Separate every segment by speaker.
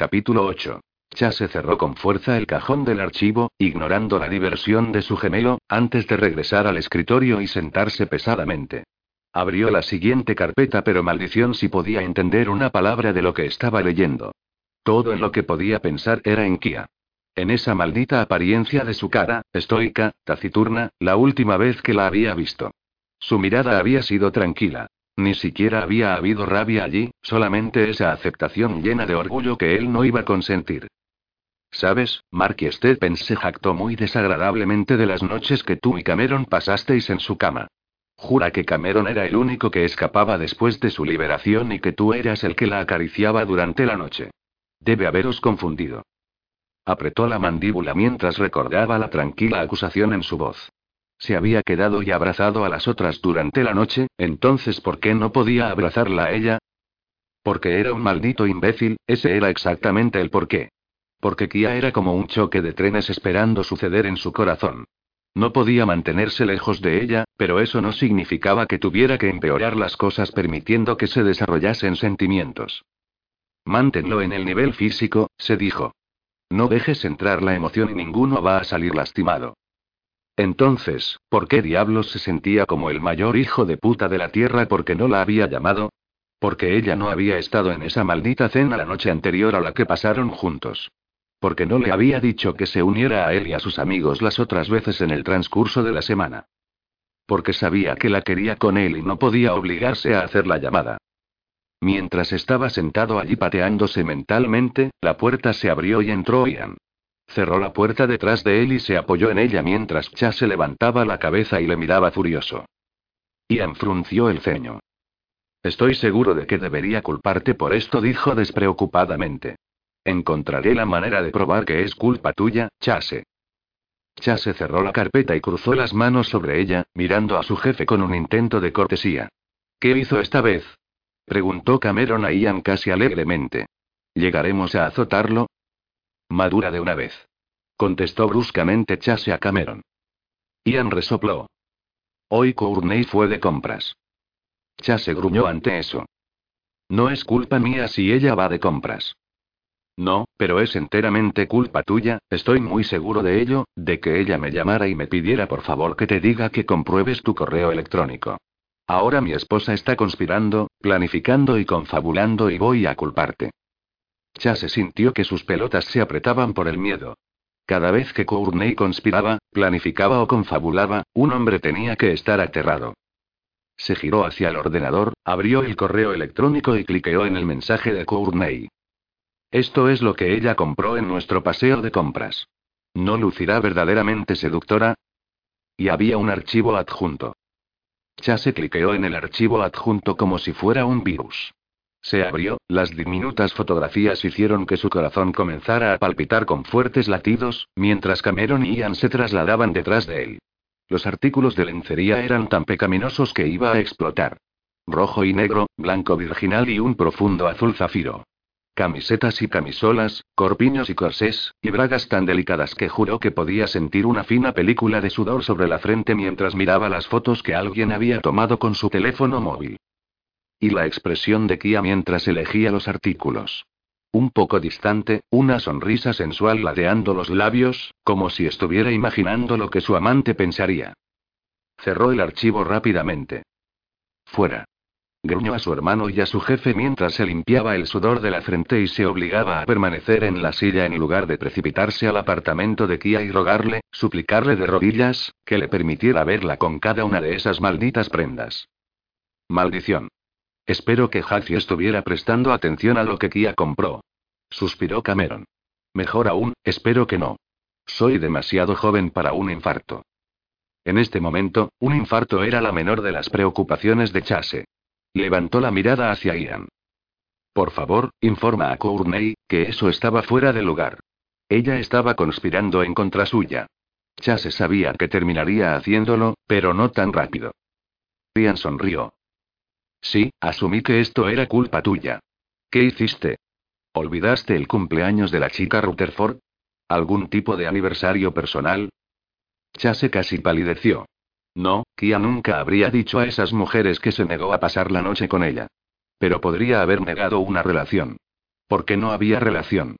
Speaker 1: Capítulo 8. Chase cerró con fuerza el cajón del archivo, ignorando la diversión de su gemelo, antes de regresar al escritorio y sentarse pesadamente. Abrió la siguiente carpeta, pero maldición si podía entender una palabra de lo que estaba leyendo. Todo en lo que podía pensar era en Kia. En esa maldita apariencia de su cara, estoica, taciturna, la última vez que la había visto. Su mirada había sido tranquila. Ni siquiera había habido rabia allí, solamente esa aceptación llena de orgullo que él no iba a consentir. ¿Sabes, Marky Stephen se jactó muy desagradablemente de las noches que tú y Cameron pasasteis en su cama. Jura que Cameron era el único que escapaba después de su liberación y que tú eras el que la acariciaba durante la noche. Debe haberos confundido. Apretó la mandíbula mientras recordaba la tranquila acusación en su voz. Se había quedado y abrazado a las otras durante la noche, entonces ¿por qué no podía abrazarla a ella? Porque era un maldito imbécil, ese era exactamente el porqué. Porque Kia era como un choque de trenes esperando suceder en su corazón. No podía mantenerse lejos de ella, pero eso no significaba que tuviera que empeorar las cosas permitiendo que se desarrollasen sentimientos. Manténlo en el nivel físico, se dijo. No dejes entrar la emoción y ninguno va a salir lastimado. Entonces, ¿por qué diablos se sentía como el mayor hijo de puta de la tierra porque no la había llamado? Porque ella no había estado en esa maldita cena la noche anterior a la que pasaron juntos. Porque no le había dicho que se uniera a él y a sus amigos las otras veces en el transcurso de la semana. Porque sabía que la quería con él y no podía obligarse a hacer la llamada. Mientras estaba sentado allí pateándose mentalmente, la puerta se abrió y entró Ian. Cerró la puerta detrás de él y se apoyó en ella mientras Chase levantaba la cabeza y le miraba furioso. Ian frunció el ceño. Estoy seguro de que debería culparte por esto, dijo despreocupadamente. Encontraré la manera de probar que es culpa tuya, Chase. Chase cerró la carpeta y cruzó las manos sobre ella, mirando a su jefe con un intento de cortesía. ¿Qué hizo esta vez? Preguntó Cameron a Ian casi alegremente. ¿Llegaremos a azotarlo? Madura de una vez. Contestó bruscamente Chase a Cameron. Ian resopló. Hoy Courtney fue de compras. Chase gruñó ante eso. No es culpa mía si ella va de compras. No, pero es enteramente culpa tuya, estoy muy seguro de ello, de que ella me llamara y me pidiera por favor que te diga que compruebes tu correo electrónico. Ahora mi esposa está conspirando, planificando y confabulando y voy a culparte. Chase sintió que sus pelotas se apretaban por el miedo. Cada vez que Courtney conspiraba, planificaba o confabulaba, un hombre tenía que estar aterrado. Se giró hacia el ordenador, abrió el correo electrónico y cliqueó en el mensaje de Courtney. Esto es lo que ella compró en nuestro paseo de compras. ¿No lucirá verdaderamente seductora? Y había un archivo adjunto. Chase cliqueó en el archivo adjunto como si fuera un virus. Se abrió, las diminutas fotografías hicieron que su corazón comenzara a palpitar con fuertes latidos, mientras Cameron y Ian se trasladaban detrás de él. Los artículos de lencería eran tan pecaminosos que iba a explotar. Rojo y negro, blanco virginal y un profundo azul zafiro. Camisetas y camisolas, corpiños y corsés, y bragas tan delicadas que juró que podía sentir una fina película de sudor sobre la frente mientras miraba las fotos que alguien había tomado con su teléfono móvil. Y la expresión de Kia mientras elegía los artículos. Un poco distante, una sonrisa sensual ladeando los labios, como si estuviera imaginando lo que su amante pensaría. Cerró el archivo rápidamente. Fuera. Gruñó a su hermano y a su jefe mientras se limpiaba el sudor de la frente y se obligaba a permanecer en la silla en lugar de precipitarse al apartamento de Kia y rogarle, suplicarle de rodillas, que le permitiera verla con cada una de esas malditas prendas. Maldición. Espero que Hattie estuviera prestando atención a lo que Kia compró. Suspiró Cameron. Mejor aún, espero que no. Soy demasiado joven para un infarto. En este momento, un infarto era la menor de las preocupaciones de Chase. Levantó la mirada hacia Ian. Por favor, informa a Courtney, que eso estaba fuera de lugar. Ella estaba conspirando en contra suya. Chase sabía que terminaría haciéndolo, pero no tan rápido. Ian sonrió. Sí, asumí que esto era culpa tuya. ¿Qué hiciste? ¿Olvidaste el cumpleaños de la chica Rutherford? ¿Algún tipo de aniversario personal? Chase casi palideció. No, Kia nunca habría dicho a esas mujeres que se negó a pasar la noche con ella. Pero podría haber negado una relación. Porque no había relación.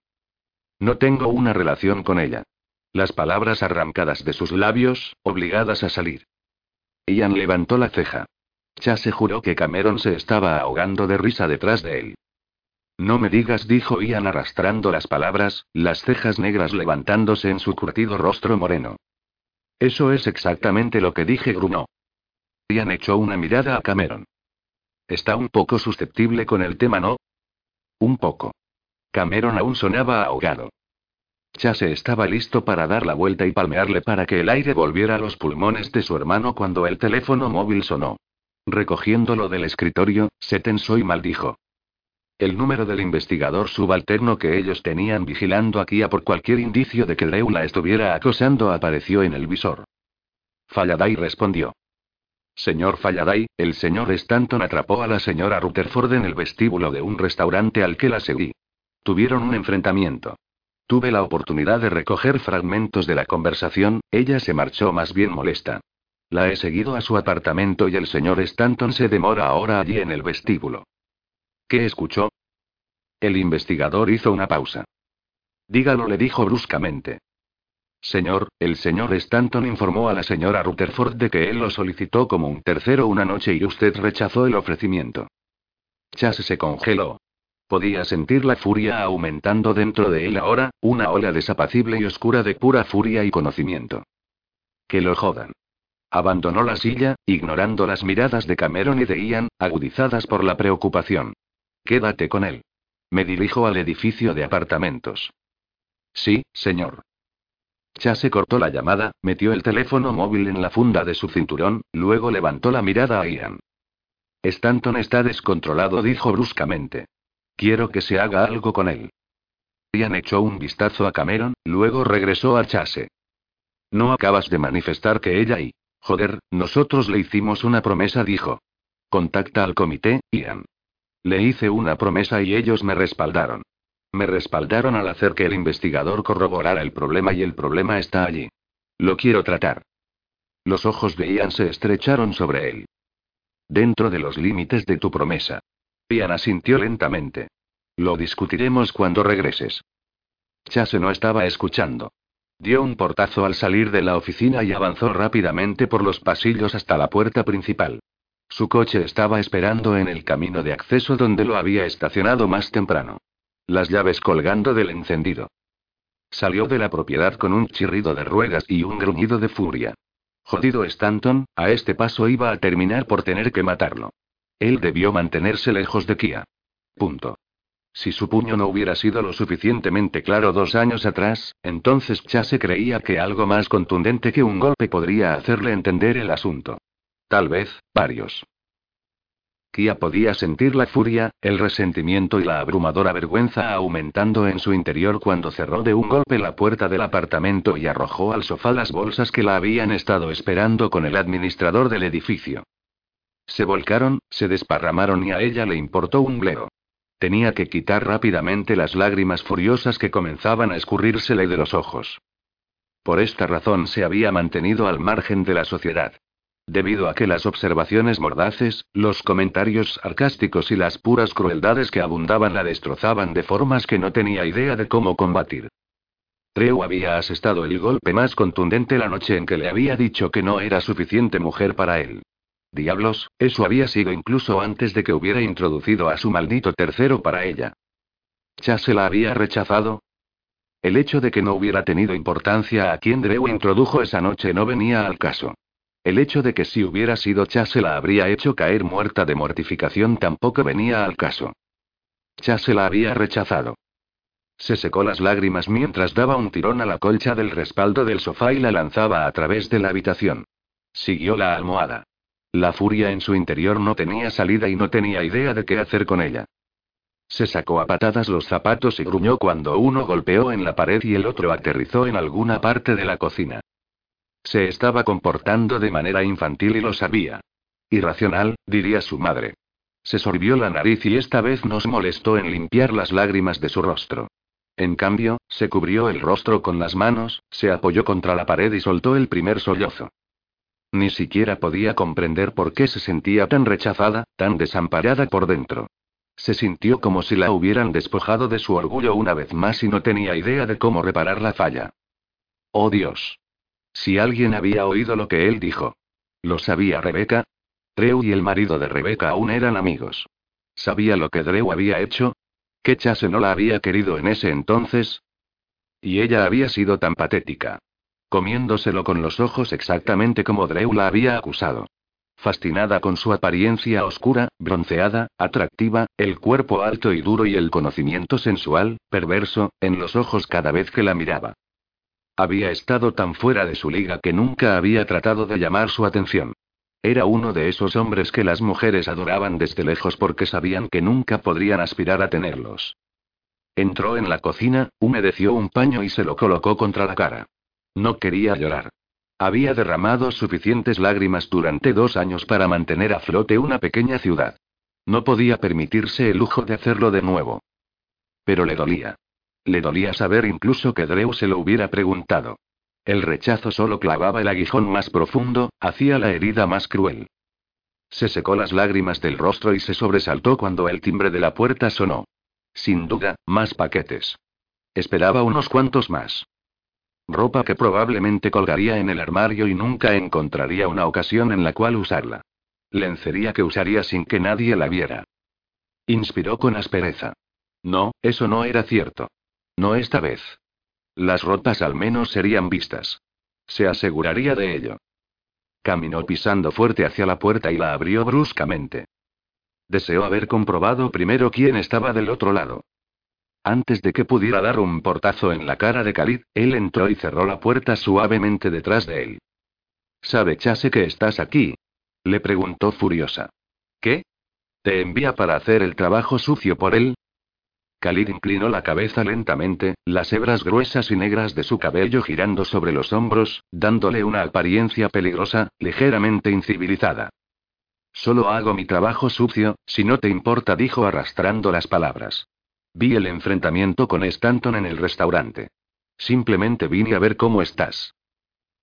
Speaker 1: No tengo una relación con ella. Las palabras arrancadas de sus labios, obligadas a salir. Ian levantó la ceja. Chase juró que Cameron se estaba ahogando de risa detrás de él. No me digas, dijo Ian arrastrando las palabras, las cejas negras levantándose en su curtido rostro moreno. Eso es exactamente lo que dije, gruñó. Ian echó una mirada a Cameron. Está un poco susceptible con el tema, ¿no? Un poco. Cameron aún sonaba ahogado. Chase estaba listo para dar la vuelta y palmearle para que el aire volviera a los pulmones de su hermano cuando el teléfono móvil sonó. Recogiéndolo del escritorio, se tensó y maldijo. El número del investigador subalterno que ellos tenían vigilando aquí a por cualquier indicio de que Drew la estuviera acosando apareció en el visor. Falladay respondió. Señor Falladay, el señor Stanton atrapó a la señora Rutherford en el vestíbulo de un restaurante al que la seguí. Tuvieron un enfrentamiento. Tuve la oportunidad de recoger fragmentos de la conversación, ella se marchó más bien molesta. La he seguido a su apartamento y el señor Stanton se demora ahora allí en el vestíbulo. ¿Qué escuchó? El investigador hizo una pausa. Dígalo, le dijo bruscamente. Señor, el señor Stanton informó a la señora Rutherford de que él lo solicitó como un tercero una noche y usted rechazó el ofrecimiento. Chas se congeló. Podía sentir la furia aumentando dentro de él ahora, una ola desapacible y oscura de pura furia y conocimiento. Que lo jodan. Abandonó la silla, ignorando las miradas de Cameron y de Ian, agudizadas por la preocupación. Quédate con él. Me dirijo al edificio de apartamentos. Sí, señor. Chase cortó la llamada, metió el teléfono móvil en la funda de su cinturón, luego levantó la mirada a Ian. Stanton está descontrolado, dijo bruscamente. Quiero que se haga algo con él. Ian echó un vistazo a Cameron, luego regresó a Chase. No acabas de manifestar que ella y... Joder, nosotros le hicimos una promesa, dijo. Contacta al comité, Ian. Le hice una promesa y ellos me respaldaron. Me respaldaron al hacer que el investigador corroborara el problema y el problema está allí. Lo quiero tratar. Los ojos de Ian se estrecharon sobre él. Dentro de los límites de tu promesa. Ian asintió lentamente. Lo discutiremos cuando regreses. Chase no estaba escuchando. Dio un portazo al salir de la oficina y avanzó rápidamente por los pasillos hasta la puerta principal. Su coche estaba esperando en el camino de acceso donde lo había estacionado más temprano. Las llaves colgando del encendido. Salió de la propiedad con un chirrido de ruedas y un gruñido de furia. Jodido Stanton, a este paso iba a terminar por tener que matarlo. Él debió mantenerse lejos de Kia. Punto. Si su puño no hubiera sido lo suficientemente claro dos años atrás, entonces Chase creía que algo más contundente que un golpe podría hacerle entender el asunto. Tal vez, varios. Kia podía sentir la furia, el resentimiento y la abrumadora vergüenza aumentando en su interior cuando cerró de un golpe la puerta del apartamento y arrojó al sofá las bolsas que la habían estado esperando con el administrador del edificio. Se volcaron, se desparramaron y a ella le importó un bledo. Tenía que quitar rápidamente las lágrimas furiosas que comenzaban a escurrírsele de los ojos. Por esta razón se había mantenido al margen de la sociedad. Debido a que las observaciones mordaces, los comentarios sarcásticos y las puras crueldades que abundaban la destrozaban de formas que no tenía idea de cómo combatir. Treu había asestado el golpe más contundente la noche en que le había dicho que no era suficiente mujer para él. Diablos, eso había sido incluso antes de que hubiera introducido a su maldito tercero para ella. ¿Chase la había rechazado? El hecho de que no hubiera tenido importancia a quien Drew introdujo esa noche no venía al caso. El hecho de que si hubiera sido Chase la habría hecho caer muerta de mortificación tampoco venía al caso. Chase la había rechazado. Se secó las lágrimas mientras daba un tirón a la colcha del respaldo del sofá y la lanzaba a través de la habitación. Siguió la almohada. La furia en su interior no tenía salida y no tenía idea de qué hacer con ella. Se sacó a patadas los zapatos y gruñó cuando uno golpeó en la pared y el otro aterrizó en alguna parte de la cocina. Se estaba comportando de manera infantil y lo sabía. Irracional, diría su madre. Se sorbió la nariz y esta vez no se molestó en limpiar las lágrimas de su rostro. En cambio, se cubrió el rostro con las manos, se apoyó contra la pared y soltó el primer sollozo. Ni siquiera podía comprender por qué se sentía tan rechazada, tan desamparada por dentro. Se sintió como si la hubieran despojado de su orgullo una vez más y no tenía idea de cómo reparar la falla. Oh Dios. Si alguien había oído lo que él dijo. ¿Lo sabía Rebeca? Drew y el marido de Rebeca aún eran amigos. ¿Sabía lo que Drew había hecho? ¿Que Chase no la había querido en ese entonces? Y ella había sido tan patética. Comiéndoselo con los ojos exactamente como Drew la había acusado fascinada con su apariencia oscura, bronceada, atractiva, el cuerpo alto y duro y el conocimiento sensual, perverso, en los ojos cada vez que la miraba. Había estado tan fuera de su liga que nunca había tratado de llamar su atención. Era uno de esos hombres que las mujeres adoraban desde lejos porque sabían que nunca podrían aspirar a tenerlos. Entró en la cocina, humedeció un paño y se lo colocó contra la cara. No quería llorar. Había derramado suficientes lágrimas durante dos años para mantener a flote una pequeña ciudad. No podía permitirse el lujo de hacerlo de nuevo. Pero le dolía. Le dolía saber incluso que Drew se lo hubiera preguntado. El rechazo solo clavaba el aguijón más profundo, hacía la herida más cruel. Se secó las lágrimas del rostro y se sobresaltó cuando el timbre de la puerta sonó. Sin duda, más paquetes. Esperaba unos cuantos más. Ropa que probablemente colgaría en el armario y nunca encontraría una ocasión en la cual usarla. Lencería que usaría sin que nadie la viera. Inspiró con aspereza. No, eso no era cierto. No esta vez. Las ropas al menos serían vistas. Se aseguraría de ello. Caminó pisando fuerte hacia la puerta y la abrió bruscamente. Deseó haber comprobado primero quién estaba del otro lado. Antes de que pudiera dar un portazo en la cara de Khalid, él entró y cerró la puerta suavemente detrás de él. ¿Sabe Chase que estás aquí? Le preguntó furiosa. ¿Qué? ¿Te envía para hacer el trabajo sucio por él? Khalid inclinó la cabeza lentamente, las hebras gruesas y negras de su cabello girando sobre los hombros, dándole una apariencia peligrosa, ligeramente incivilizada. Solo hago mi trabajo sucio, si no te importa, dijo arrastrando las palabras. Vi el enfrentamiento con Stanton en el restaurante. Simplemente vine a ver cómo estás.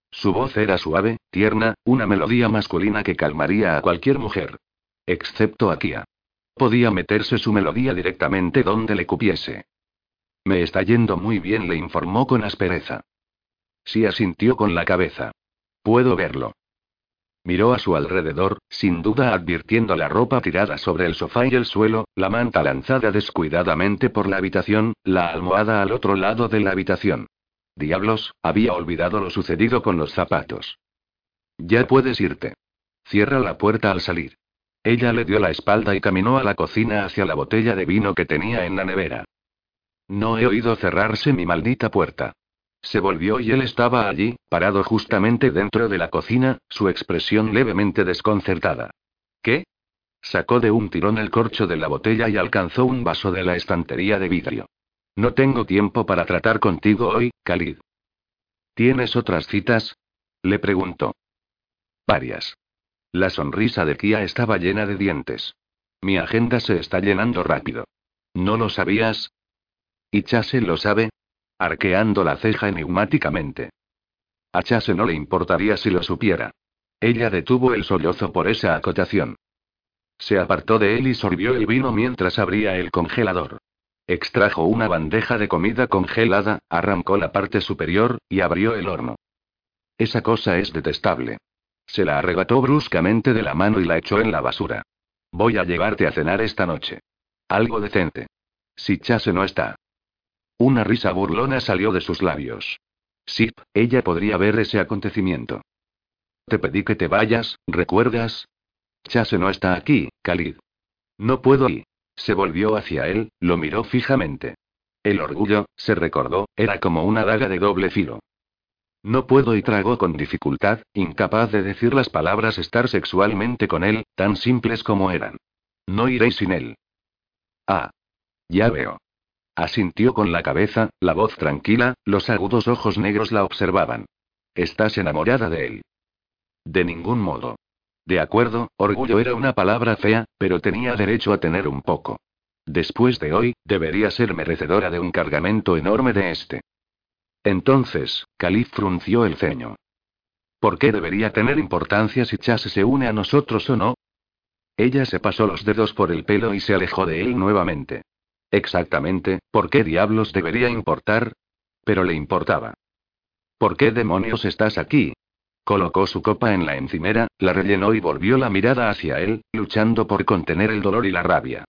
Speaker 1: Su voz era suave, tierna, una melodía masculina que calmaría a cualquier mujer. Excepto a Kia. Podía meterse su melodía directamente donde le cupiese. Me está yendo muy bien, le informó con aspereza. Sí asintió con la cabeza. Puedo verlo. Miró a su alrededor, sin duda advirtiendo la ropa tirada sobre el sofá y el suelo, la manta lanzada descuidadamente por la habitación, la almohada al otro lado de la habitación. Diablos, había olvidado lo sucedido con los zapatos. Ya puedes irte. Cierra la puerta al salir. Ella le dio la espalda y caminó a la cocina hacia la botella de vino que tenía en la nevera. No he oído cerrarse mi maldita puerta. Se volvió y él estaba allí, parado justamente dentro de la cocina, su expresión levemente desconcertada. ¿Qué? Sacó de un tirón el corcho de la botella y alcanzó un vaso de la estantería de vidrio. No tengo tiempo para tratar contigo hoy, Khalid. ¿Tienes otras citas? Le preguntó. Varias. La sonrisa de Kia estaba llena de dientes. Mi agenda se está llenando rápido. ¿No lo sabías? ¿Y Chase lo sabe? Arqueando la ceja enigmáticamente. A Chase no le importaría si lo supiera. Ella detuvo el sollozo por esa acotación. Se apartó de él y sorbió el vino mientras abría el congelador. Extrajo una bandeja de comida congelada, arrancó la parte superior, y abrió el horno. Esa cosa es detestable. Se la arrebató bruscamente de la mano y la echó en la basura. Voy a llevarte a cenar esta noche. Algo decente. Si Chase no está. Una risa burlona salió de sus labios. Sí, ella podría ver ese acontecimiento. Te pedí que te vayas, ¿recuerdas? Chase no está aquí, Khalid. No puedo y. Se volvió hacia él, lo miró fijamente. El orgullo, se recordó, era como una daga de doble filo. No puedo y tragó con dificultad, incapaz de decir las palabras estar sexualmente con él, tan simples como eran. No iré sin él. Ah. Ya veo. Asintió con la cabeza, la voz tranquila, los agudos ojos negros la observaban. Estás enamorada de él. De ningún modo. De acuerdo, orgullo era una palabra fea, pero tenía derecho a tener un poco. Después de hoy, debería ser merecedora de un cargamento enorme de este. Entonces, Calif frunció el ceño. ¿Por qué debería tener importancia si Chase se une a nosotros o no? Ella se pasó los dedos por el pelo y se alejó de él nuevamente. Exactamente, ¿por qué diablos debería importar? Pero le importaba. ¿Por qué demonios estás aquí? Colocó su copa en la encimera, la rellenó y volvió la mirada hacia él, luchando por contener el dolor y la rabia.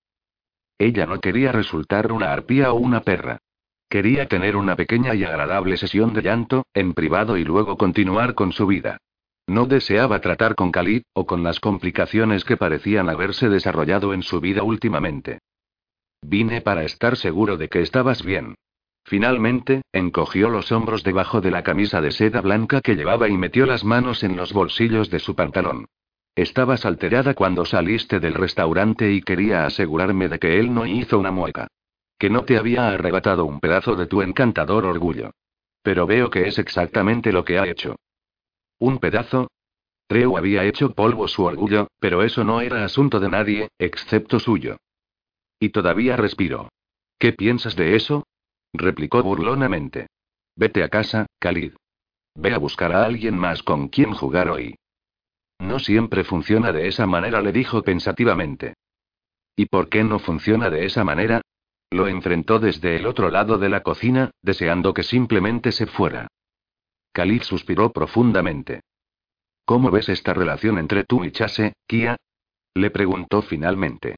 Speaker 1: Ella no quería resultar una arpía o una perra. Quería tener una pequeña y agradable sesión de llanto, en privado y luego continuar con su vida. No deseaba tratar con Khalid, o con las complicaciones que parecían haberse desarrollado en su vida últimamente. Vine para estar seguro de que estabas bien. Finalmente, encogió los hombros debajo de la camisa de seda blanca que llevaba y metió las manos en los bolsillos de su pantalón. Estabas alterada cuando saliste del restaurante y quería asegurarme de que él no hizo una mueca. Que no te había arrebatado un pedazo de tu encantador orgullo. Pero veo que es exactamente lo que ha hecho. ¿Un pedazo? Treu había hecho polvo su orgullo, pero eso no era asunto de nadie, excepto suyo. Y todavía respiró. ¿Qué piensas de eso? replicó burlonamente. Vete a casa, Khalid. Ve a buscar a alguien más con quien jugar hoy. No siempre funciona de esa manera, le dijo pensativamente. ¿Y por qué no funciona de esa manera? Lo enfrentó desde el otro lado de la cocina, deseando que simplemente se fuera. Khalid suspiró profundamente. ¿Cómo ves esta relación entre tú y Chase, Kia? Le preguntó finalmente.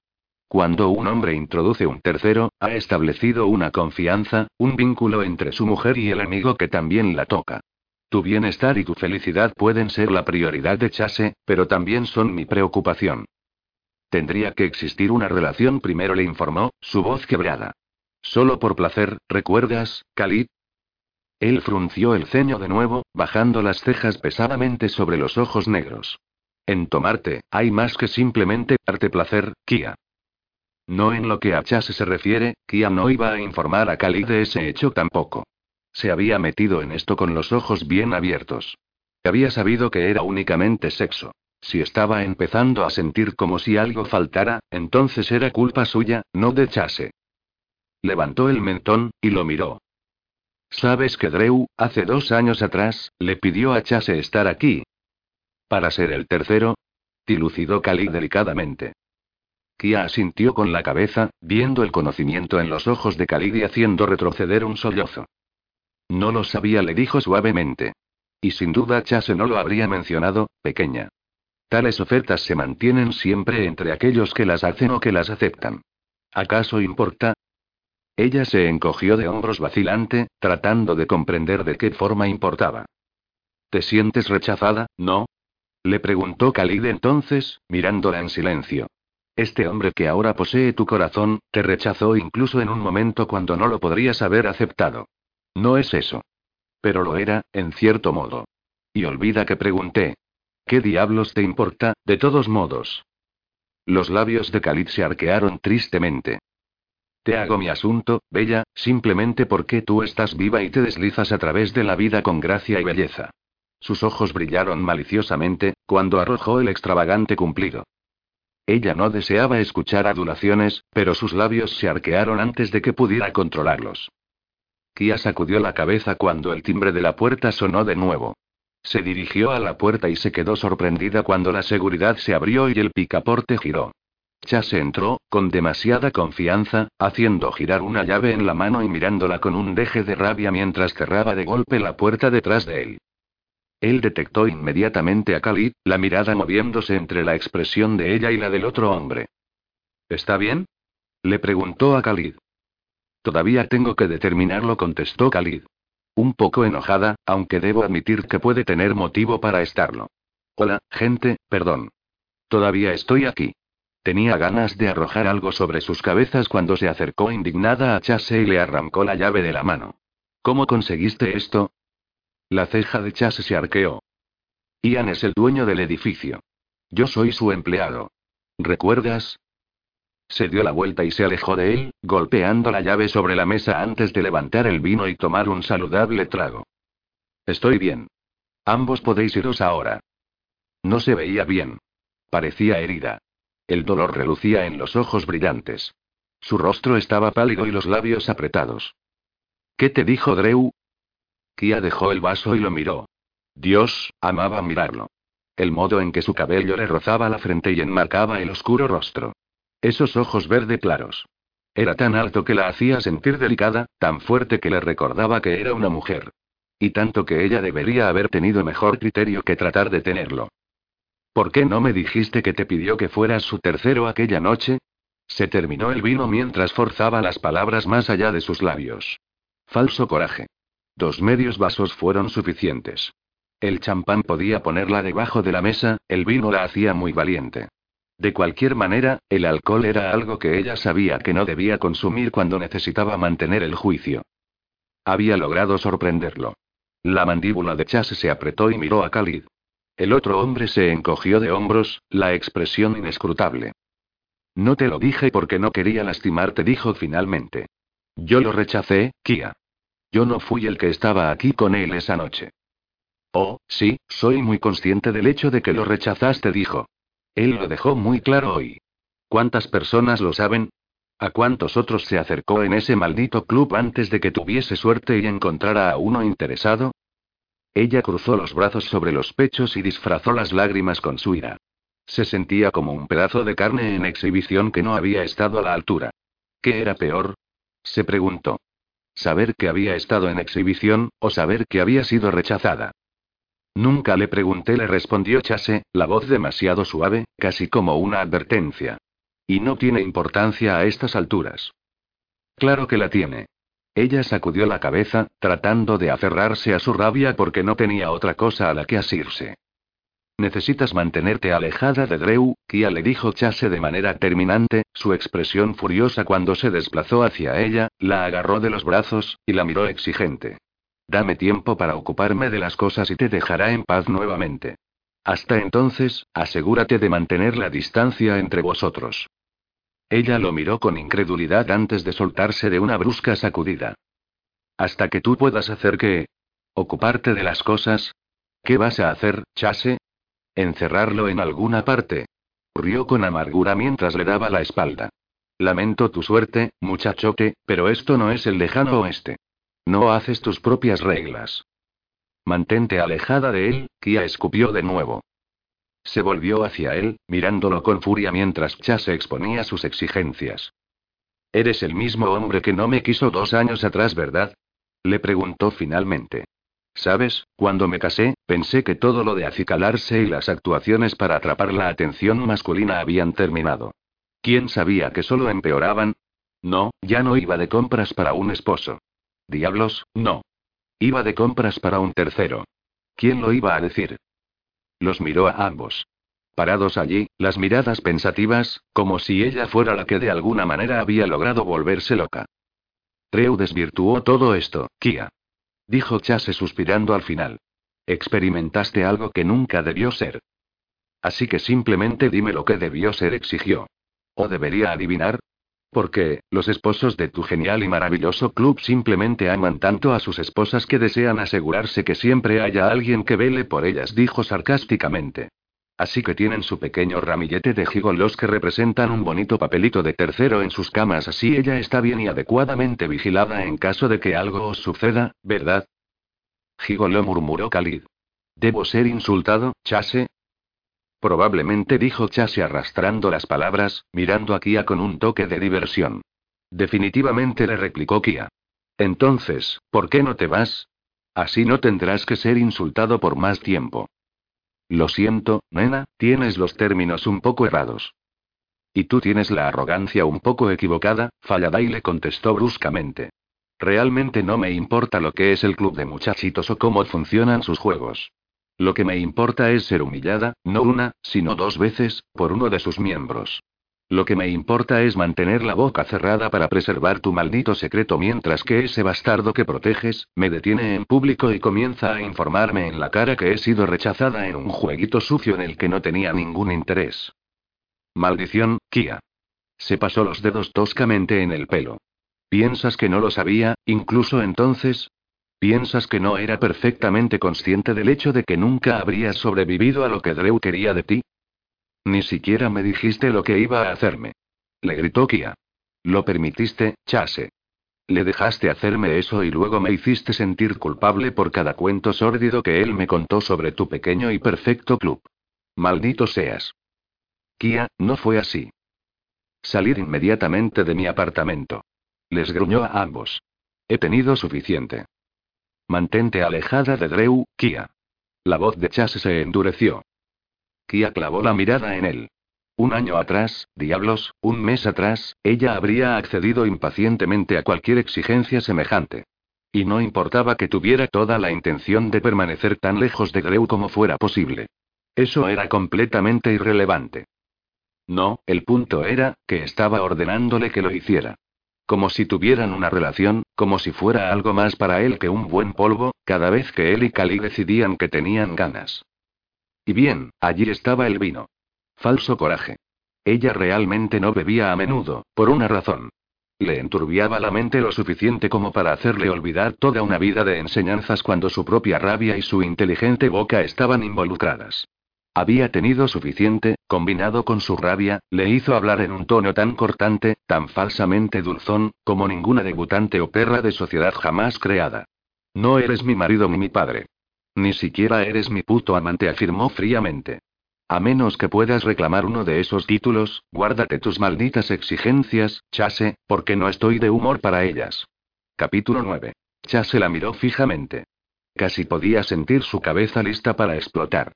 Speaker 1: Cuando un hombre introduce un tercero, ha establecido una confianza, un vínculo entre su mujer y el amigo que también la toca. Tu bienestar y tu felicidad pueden ser la prioridad de Chase, pero también son mi preocupación. Tendría que existir una relación primero, le informó, su voz quebrada. Solo por placer, ¿recuerdas, Khalid? Él frunció el ceño de nuevo, bajando las cejas pesadamente sobre los ojos negros. En tomarte, hay más que simplemente darte placer, Kia. No en lo que a Chase se refiere, Kia no iba a informar a Khalid de ese hecho tampoco. Se había metido en esto con los ojos bien abiertos. Había sabido que era únicamente sexo. Si estaba empezando a sentir como si algo faltara, entonces era culpa suya, no de Chase. Levantó el mentón, y lo miró. ¿Sabes que Drew, hace dos años atrás, le pidió a Chase estar aquí? ¿Para ser el tercero? Dilucidó Khalid delicadamente. Kia asintió con la cabeza, viendo el conocimiento en los ojos de Khalid y haciendo retroceder un sollozo. No lo sabía, le dijo suavemente. Y sin duda Chase no lo habría mencionado, pequeña. Tales ofertas se mantienen siempre entre aquellos que las hacen o que las aceptan. ¿Acaso importa? Ella se encogió de hombros vacilante, tratando de comprender de qué forma importaba. ¿Te sientes rechazada, no? Le preguntó Khalid entonces, mirándola en silencio. Este hombre que ahora posee tu corazón, te rechazó incluso en un momento cuando no lo podrías haber aceptado. No es eso. Pero lo era, en cierto modo. Y olvida que pregunté. ¿Qué diablos te importa, de todos modos? Los labios de Khalid se arquearon tristemente. Te hago mi asunto, Bella, simplemente porque tú estás viva y te deslizas a través de la vida con gracia y belleza. Sus ojos brillaron maliciosamente, cuando arrojó el extravagante cumplido. Ella no deseaba escuchar adulaciones, pero sus labios se arquearon antes de que pudiera controlarlos. Kia sacudió la cabeza cuando el timbre de la puerta sonó de nuevo. Se dirigió a la puerta y se quedó sorprendida cuando la seguridad se abrió y el picaporte giró. Chase entró, con demasiada confianza, haciendo girar una llave en la mano y mirándola con un deje de rabia mientras cerraba de golpe la puerta detrás de él. Él detectó inmediatamente a Khalid, la mirada moviéndose entre la expresión de ella y la del otro hombre. ¿Está bien? Le preguntó a Khalid. Todavía tengo que determinarlo, contestó Khalid. Un poco enojada, aunque debo admitir que puede tener motivo para estarlo. Hola, gente, perdón. Todavía estoy aquí. Tenía ganas de arrojar algo sobre sus cabezas cuando se acercó indignada a Chase y le arrancó la llave de la mano. ¿Cómo conseguiste esto? La ceja de Chase se arqueó. Ian es el dueño del edificio. Yo soy su empleado. ¿Recuerdas? Se dio la vuelta y se alejó de él, golpeando la llave sobre la mesa antes de levantar el vino y tomar un saludable trago. Estoy bien. Ambos podéis iros ahora. No se veía bien. Parecía herida. El dolor relucía en los ojos brillantes. Su rostro estaba pálido y los labios apretados. ¿Qué te dijo Drew? Dejó el vaso y lo miró. Dios, amaba mirarlo. el modo en que su cabello le rozaba la frente y enmarcaba el oscuro rostro. Esos ojos verde claros. Era tan alto que la hacía sentir delicada, tan fuerte que le recordaba que era una mujer. Y tanto que ella debería haber tenido mejor criterio que tratar de tenerlo. ¿Por qué no me dijiste que te pidió que fueras su tercero aquella noche? Se terminó el vino mientras forzaba las palabras más allá de sus labios. Falso coraje. Dos medios vasos fueron suficientes. El champán podía ponerla debajo de la mesa, el vino la hacía muy valiente. De cualquier manera, el alcohol era algo que ella sabía que no debía consumir cuando necesitaba mantener el juicio. Había logrado sorprenderlo. La mandíbula de Chase se apretó y miró a Khalid. El otro hombre se encogió de hombros, la expresión inescrutable. No te lo dije porque no quería lastimarte, dijo finalmente. Yo lo rechacé, Kia. Yo no fui el que estaba aquí con él esa noche. Oh, sí, soy muy consciente del hecho de que lo rechazaste, dijo. Él lo dejó muy claro hoy. ¿Cuántas personas lo saben? ¿A cuántos otros se acercó en ese maldito club antes de que tuviese suerte y encontrara a uno interesado? Ella cruzó los brazos sobre los pechos y disfrazó las lágrimas con su ira. Se sentía como un pedazo de carne en exhibición que no había estado a la altura. ¿Qué era peor? Se preguntó. ¿Saber que había estado en exhibición, o saber que había sido rechazada? Nunca le pregunté, le respondió Chase, la voz demasiado suave, casi como una advertencia. Y no tiene importancia a estas alturas. Claro que la tiene. Ella sacudió la cabeza, tratando de aferrarse a su rabia porque no tenía otra cosa a la que asirse. Necesitas mantenerte alejada de Drew, Kia le dijo Chase de manera terminante, su expresión furiosa cuando se desplazó hacia ella, la agarró de los brazos, y la miró exigente. Dame tiempo para ocuparme de las cosas y te dejará en paz nuevamente. Hasta entonces, asegúrate de mantener la distancia entre vosotros. Ella lo miró con incredulidad antes de soltarse de una brusca sacudida. Hasta que tú puedas hacer qué? ¿Ocuparte de las cosas? ¿Qué vas a hacer, Chase? ¿Encerrarlo en alguna parte? Rió con amargura mientras le daba la espalda. Lamento tu suerte, muchachote, pero esto no es el lejano oeste. No haces tus propias reglas. Mantente alejada de él, Kia escupió de nuevo. Se volvió hacia él, mirándolo con furia mientras Chase exponía sus exigencias. Eres el mismo hombre que no me quiso dos años atrás, ¿verdad? Le preguntó finalmente. Sabes, cuando me casé, pensé que todo lo de acicalarse y las actuaciones para atrapar la atención masculina habían terminado. ¿Quién sabía que solo empeoraban? No, ya no iba de compras para un esposo. Diablos, no. Iba de compras para un tercero. ¿Quién lo iba a decir? Los miró a ambos. Parados allí, las miradas pensativas, como si ella fuera la que de alguna manera había logrado volverse loca. Treu desvirtuó todo esto, Kia. Dijo Chase suspirando al final. Experimentaste algo que nunca debió ser. Así que simplemente dime lo que debió ser, exigió. ¿O debería adivinar? Porque, los esposos de tu genial y maravilloso club simplemente aman tanto a sus esposas que desean asegurarse que siempre haya alguien que vele por ellas, dijo sarcásticamente. Así que tienen su pequeño ramillete de gigolos que representan un bonito papelito de tercero en sus camas, así ella está bien y adecuadamente vigilada en caso de que algo os suceda, ¿verdad? Gigolo murmuró Khalid. ¿Debo ser insultado, Chase? Probablemente dijo Chase arrastrando las palabras, mirando a Kia con un toque de diversión. Definitivamente le replicó Kia. Entonces, ¿por qué no te vas? Así no tendrás que ser insultado por más tiempo. Lo siento, nena, tienes los términos un poco errados. Y tú tienes la arrogancia un poco equivocada, Falladay le contestó bruscamente. Realmente no me importa lo que es el club de muchachitos o cómo funcionan sus juegos. Lo que me importa es ser humillada, no una, sino dos veces, por uno de sus miembros. Lo que me importa es mantener la boca cerrada para preservar tu maldito secreto mientras que ese bastardo que proteges, me detiene en público y comienza a informarme en la cara que he sido rechazada en un jueguito sucio en el que no tenía ningún interés. Maldición, Kia. Se pasó los dedos toscamente en el pelo. ¿Piensas que no lo sabía, incluso entonces? ¿Piensas que no era perfectamente consciente del hecho de que nunca habrías sobrevivido a lo que Drew quería de ti? Ni siquiera me dijiste lo que iba a hacerme. Le gritó Kia. Lo permitiste, Chase. Le dejaste hacerme eso y luego me hiciste sentir culpable por cada cuento sórdido que él me contó sobre tu pequeño y perfecto club. Maldito seas. Kia, no fue así. Salir inmediatamente de mi apartamento. Les gruñó a ambos. He tenido suficiente. Mantente alejada de Drew, Kia. La voz de Chase se endureció. Clavó la mirada en él. Un año atrás, diablos, un mes atrás, ella habría accedido impacientemente a cualquier exigencia semejante. Y no importaba que tuviera toda la intención de permanecer tan lejos de Greu como fuera posible. Eso era completamente irrelevante. No, el punto era, que estaba ordenándole que lo hiciera. Como si tuvieran una relación, como si fuera algo más para él que un buen polvo, cada vez que él y Cali decidían que tenían ganas. Y bien, allí estaba el vino. Falso coraje. Ella realmente no bebía a menudo, por una razón. Le enturbiaba la mente lo suficiente como para hacerle olvidar toda una vida de enseñanzas cuando su propia rabia y su inteligente boca estaban involucradas. Había tenido suficiente, combinado con su rabia, le hizo hablar en un tono tan cortante, tan falsamente dulzón, como ninguna debutante o perra de sociedad jamás creada. No eres mi marido ni mi padre. Ni siquiera eres mi puto amante, afirmó fríamente. A menos que puedas reclamar uno de esos títulos, guárdate tus malditas exigencias, Chase, porque no estoy de humor para ellas. Capítulo 9. Chase la miró fijamente. Casi podía sentir su cabeza lista para explotar.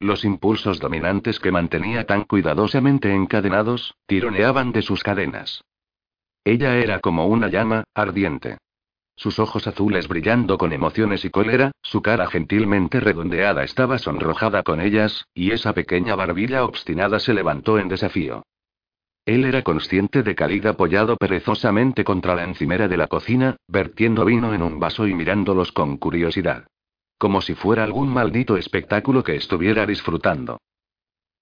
Speaker 1: Los impulsos dominantes que mantenía tan cuidadosamente encadenados, tironeaban de sus cadenas. Ella era como una llama, ardiente sus ojos azules brillando con emociones y cólera, su cara gentilmente redondeada estaba sonrojada con ellas, y esa pequeña barbilla obstinada se levantó en desafío. Él era consciente de Khalid apoyado perezosamente contra la encimera de la cocina, vertiendo vino en un vaso y mirándolos con curiosidad. Como si fuera algún maldito espectáculo que estuviera disfrutando.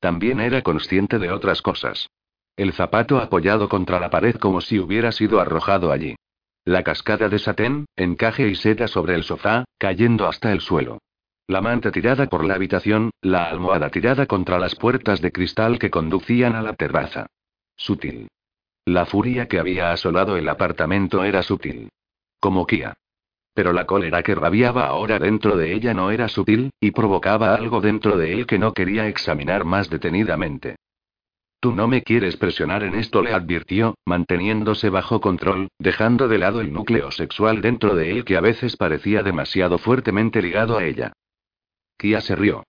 Speaker 1: También era consciente de otras cosas. El zapato apoyado contra la pared como si hubiera sido arrojado allí. La cascada de satén, encaje y seda sobre el sofá, cayendo hasta el suelo. La manta tirada por la habitación, la almohada tirada contra las puertas de cristal que conducían a la terraza. Sutil. La furia que había asolado el apartamento era sutil. Como Kia. Pero la cólera que rabiaba ahora dentro de ella no era sutil, y provocaba algo dentro de él que no quería examinar más detenidamente. Tú no me quieres presionar en esto, le advirtió, manteniéndose bajo control, dejando de lado el núcleo sexual dentro de él que a veces parecía demasiado fuertemente ligado a ella. Kia se rió.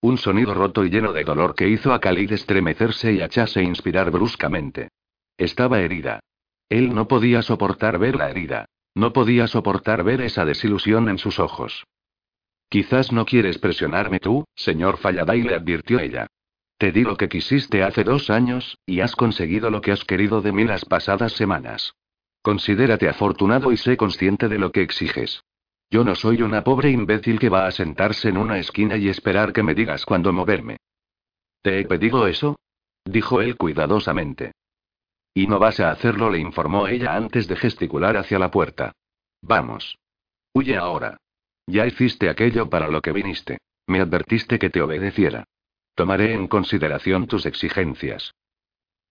Speaker 1: Un sonido roto y lleno de dolor que hizo a Khalid estremecerse y a inspirar bruscamente. Estaba herida. Él no podía soportar ver la herida. No podía soportar ver esa desilusión en sus ojos. Quizás no quieres presionarme tú, señor Falladay, le advirtió ella. Te di lo que quisiste hace dos años, y has conseguido lo que has querido de mí las pasadas semanas. Considérate afortunado y sé consciente de lo que exiges. Yo no soy una pobre imbécil que va a sentarse en una esquina y esperar que me digas cuándo moverme. ¿Te he pedido eso? dijo él cuidadosamente. Y no vas a hacerlo, le informó ella antes de gesticular hacia la puerta. Vamos. Huye ahora. Ya hiciste aquello para lo que viniste. Me advertiste que te obedeciera. Tomaré en consideración tus exigencias.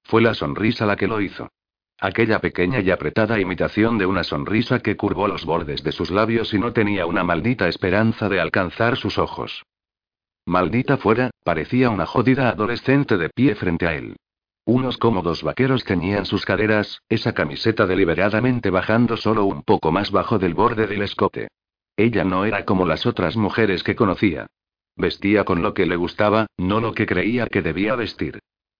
Speaker 1: Fue la sonrisa la que lo hizo. Aquella pequeña y apretada imitación de una sonrisa que curvó los bordes de sus labios y no tenía una maldita esperanza de alcanzar sus ojos. Maldita fuera, parecía una jodida adolescente de pie frente a él. Unos cómodos vaqueros teñían sus caderas, esa camiseta deliberadamente bajando solo un poco más bajo del borde del escote. Ella no era como las otras mujeres que conocía. Vestía con lo que le gustaba, no lo que creía que debía vestir.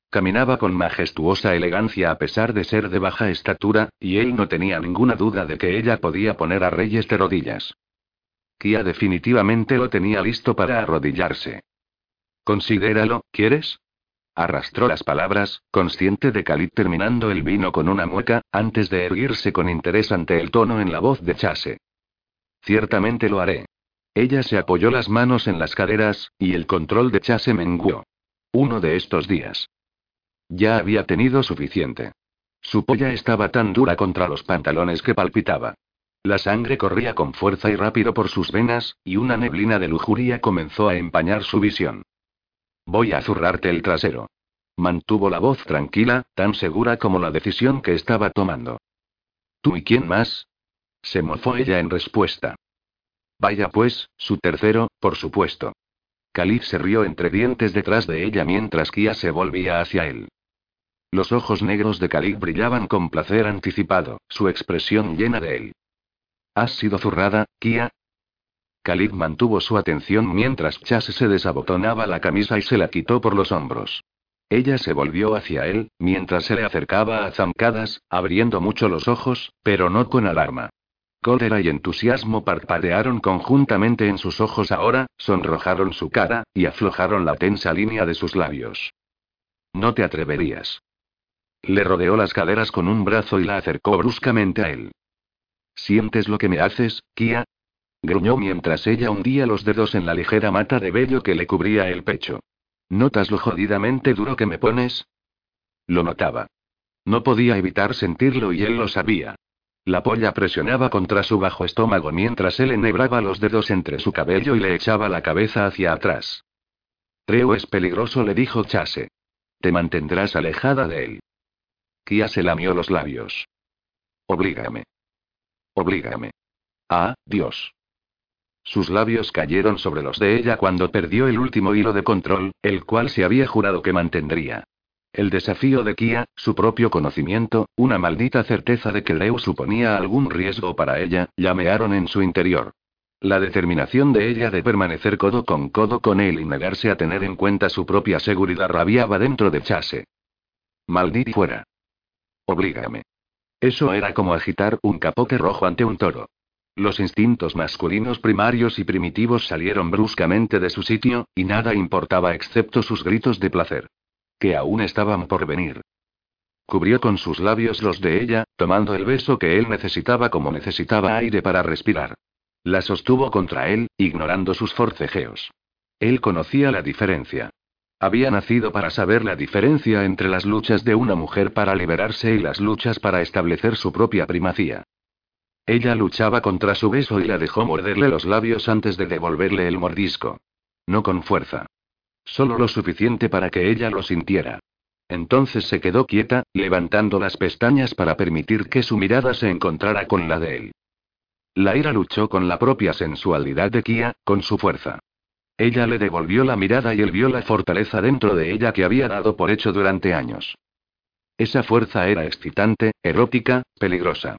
Speaker 1: Caminaba con majestuosa elegancia a pesar de ser de baja estatura, y él no tenía ninguna duda de que ella podía poner a Reyes de rodillas. Kia definitivamente lo tenía listo para arrodillarse. Considéralo, ¿quieres? Arrastró las palabras, consciente de Khalid terminando el vino con una mueca, antes de erguirse con interés ante el tono en la voz de Chase. Ciertamente lo haré. Ella se apoyó las manos en las caderas, y el control de Chase menguó. Uno de estos días. Ya había tenido suficiente. Su polla estaba tan dura contra los pantalones que palpitaba. La sangre corría con fuerza y rápido por sus venas, y una neblina de lujuria comenzó a empañar su visión. Voy a zurrarte el trasero. Mantuvo la voz tranquila, tan segura como la decisión que estaba tomando. ¿Tú y quién más? Se mofó ella en respuesta. Vaya pues, su tercero, por supuesto. Khalid se rió entre dientes detrás de ella mientras Kia se volvía hacia él. Los ojos negros de Khalid brillaban con placer anticipado, su expresión llena de él. ¿Has sido zurrada, Kia? Khalid mantuvo su atención mientras Chase se desabotonaba la camisa y se la quitó por los hombros. Ella se volvió hacia él, mientras se le acercaba a zancadas, abriendo mucho los ojos, pero no con alarma. Cólera y entusiasmo parpadearon conjuntamente en sus ojos ahora, sonrojaron su cara, y aflojaron la tensa línea de sus labios. No te atreverías. Le rodeó las caderas con un brazo y la acercó bruscamente a él. ¿Sientes lo que me haces, Kia? gruñó mientras ella hundía los dedos en la ligera mata de vello que le cubría el pecho. ¿Notas lo jodidamente duro que me pones? Lo notaba. No podía evitar sentirlo y él lo sabía. La polla presionaba contra su bajo estómago mientras él enhebraba los dedos entre su cabello y le echaba la cabeza hacia atrás. Creo es peligroso, le dijo Chase. Te mantendrás alejada de él. Kia se lamió los labios. Oblígame. Oblígame. Ah, Dios. Sus labios cayeron sobre los de ella cuando perdió el último hilo de control, el cual se había jurado que mantendría. El desafío de Kia, su propio conocimiento, una maldita certeza de que Leo suponía algún riesgo para ella, llamearon en su interior. La determinación de ella de permanecer codo con codo con él y negarse a tener en cuenta su propia seguridad rabiaba dentro de Chase. Maldita fuera. Oblígame. Eso era como agitar un capote rojo ante un toro. Los instintos masculinos primarios y primitivos salieron bruscamente de su sitio, y nada importaba excepto sus gritos de placer que aún estaban por venir. Cubrió con sus labios los de ella, tomando el beso que él necesitaba como necesitaba aire para respirar. La sostuvo contra él, ignorando sus forcejeos. Él conocía la diferencia. Había nacido para saber la diferencia entre las luchas de una mujer para liberarse y las luchas para establecer su propia primacía. Ella luchaba contra su beso y la dejó morderle los labios antes de devolverle el mordisco. No con fuerza. Solo lo suficiente para que ella lo sintiera. Entonces se quedó quieta, levantando las pestañas para permitir que su mirada se encontrara con la de él. La ira luchó con la propia sensualidad de Kia, con su fuerza. Ella le devolvió la mirada y él vio la fortaleza dentro de ella que había dado por hecho durante años. Esa fuerza era excitante, erótica, peligrosa.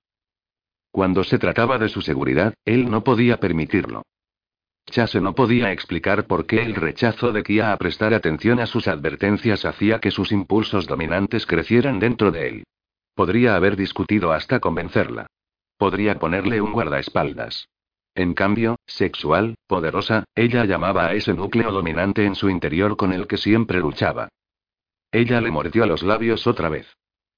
Speaker 1: Cuando se trataba de su seguridad, él no podía permitirlo. Chase no podía explicar por qué el rechazo de Kia a prestar atención a sus advertencias hacía que sus impulsos dominantes crecieran dentro de él. Podría haber discutido hasta convencerla. Podría ponerle un guardaespaldas. En cambio, sexual, poderosa, ella llamaba a ese núcleo dominante en su interior con el que siempre luchaba. Ella le mordió los labios otra vez.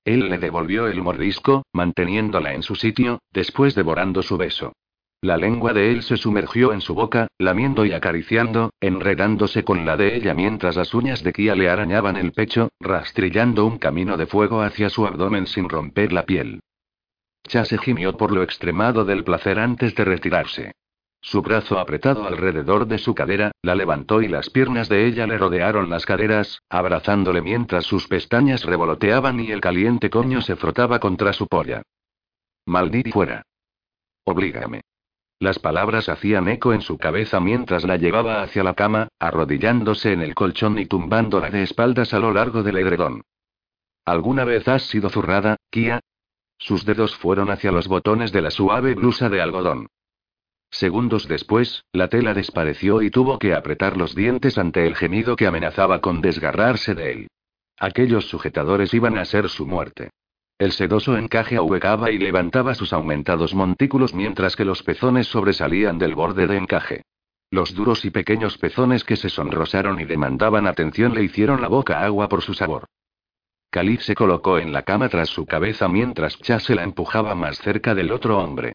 Speaker 1: Él le devolvió el mordisco, manteniéndola en su sitio, después devorando su beso. La lengua de él se sumergió en su boca, lamiendo y acariciando, enredándose con la de ella mientras las uñas de Kia le arañaban el pecho, rastrillando un camino de fuego hacia su abdomen sin romper la piel. Chase gimió por lo extremado del placer antes de retirarse. Su brazo apretado alrededor de su cadera, la levantó y las piernas de ella le rodearon las caderas, abrazándole mientras sus pestañas revoloteaban y el caliente coño se frotaba contra su polla. Maldito fuera. Oblígame. Las palabras hacían eco en su cabeza mientras la llevaba hacia la cama, arrodillándose en el colchón y tumbándola de espaldas a lo largo del edredón. ¿Alguna vez has sido zurrada, Kia? Sus dedos fueron hacia los botones de la suave blusa de algodón. Segundos después, la tela despareció y tuvo que apretar los dientes ante el gemido que amenazaba con desgarrarse de él. Aquellos sujetadores iban a ser su muerte. El sedoso encaje ahuecaba y levantaba sus aumentados montículos mientras que los pezones sobresalían del borde de encaje. Los duros y pequeños pezones que se sonrosaron y demandaban atención le hicieron la boca agua por su sabor. Khalid se colocó en la cama tras su cabeza mientras Chase la empujaba más cerca del otro hombre.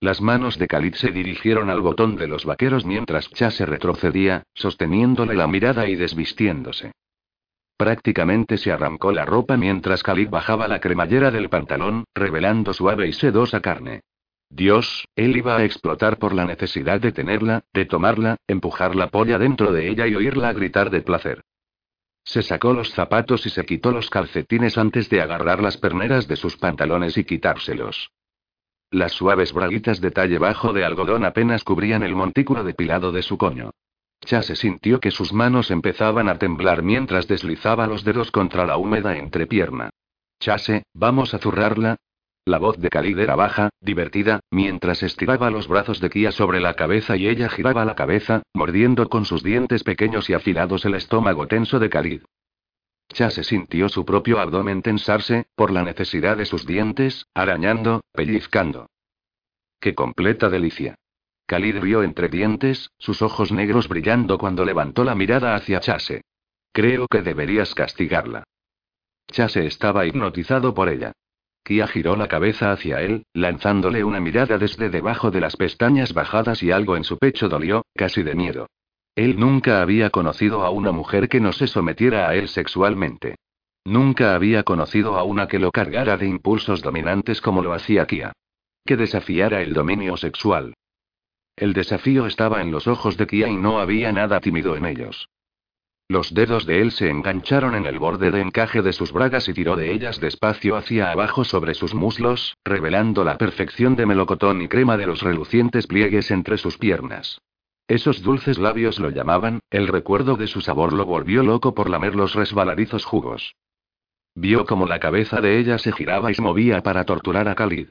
Speaker 1: Las manos de Khalid se dirigieron al botón de los vaqueros mientras Chase retrocedía, sosteniéndole la mirada y desvistiéndose. Prácticamente se arrancó la ropa mientras Khalid bajaba la cremallera del pantalón, revelando suave y sedosa carne. Dios, él iba a explotar por la necesidad de tenerla, de tomarla, empujar la polla dentro de ella y oírla gritar de placer. Se sacó los zapatos y se quitó los calcetines antes de agarrar las perneras de sus pantalones y quitárselos. Las suaves braguitas de talle bajo de algodón apenas cubrían el montículo depilado de su coño. Chase sintió que sus manos empezaban a temblar mientras deslizaba los dedos contra la húmeda entrepierna. Chase, ¿vamos a zurrarla? La voz de Khalid era baja, divertida, mientras estiraba los brazos de Kia sobre la cabeza y ella giraba la cabeza, mordiendo con sus dientes pequeños y afilados el estómago tenso de Khalid. Chase sintió su propio abdomen tensarse, por la necesidad de sus dientes, arañando, pellizcando. ¡Qué completa delicia! Khalid rió entre dientes, sus ojos negros brillando cuando levantó la mirada hacia Chase. Creo que deberías castigarla. Chase estaba hipnotizado por ella. Kia giró la cabeza hacia él, lanzándole una mirada desde debajo de las pestañas bajadas y algo en su pecho dolió, casi de miedo. Él nunca había conocido a una mujer que no se sometiera a él sexualmente. Nunca había conocido a una que lo cargara de impulsos dominantes como lo hacía Kia. Que desafiara el dominio sexual. El desafío estaba en los ojos de Kia y no había nada tímido en ellos. Los dedos de él se engancharon en el borde de encaje de sus bragas y tiró de ellas despacio hacia abajo sobre sus muslos, revelando la perfección de melocotón y crema de los relucientes pliegues entre sus piernas. Esos dulces labios lo llamaban, el recuerdo de su sabor lo volvió loco por lamer los resbaladizos jugos. Vio como la cabeza de ella se giraba y se movía para torturar a Khalid.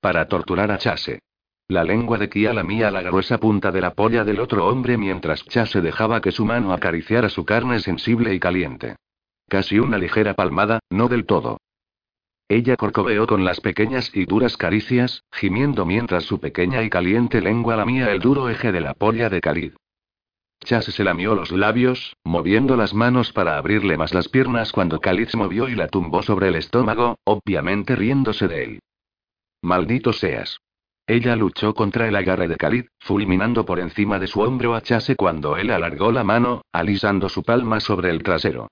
Speaker 1: Para torturar a Chase. La lengua de Kia lamía la gruesa punta de la polla del otro hombre mientras Chase dejaba que su mano acariciara su carne sensible y caliente. Casi una ligera palmada, no del todo. Ella corcoveó con las pequeñas y duras caricias, gimiendo mientras su pequeña y caliente lengua lamía el duro eje de la polla de Khalid. Chase se lamió los labios, moviendo las manos para abrirle más las piernas cuando Khalid se movió y la tumbó sobre el estómago, obviamente riéndose de él. Maldito seas. Ella luchó contra el agarre de Khalid, fulminando por encima de su hombro a Chase cuando él alargó la mano, alisando su palma sobre el trasero.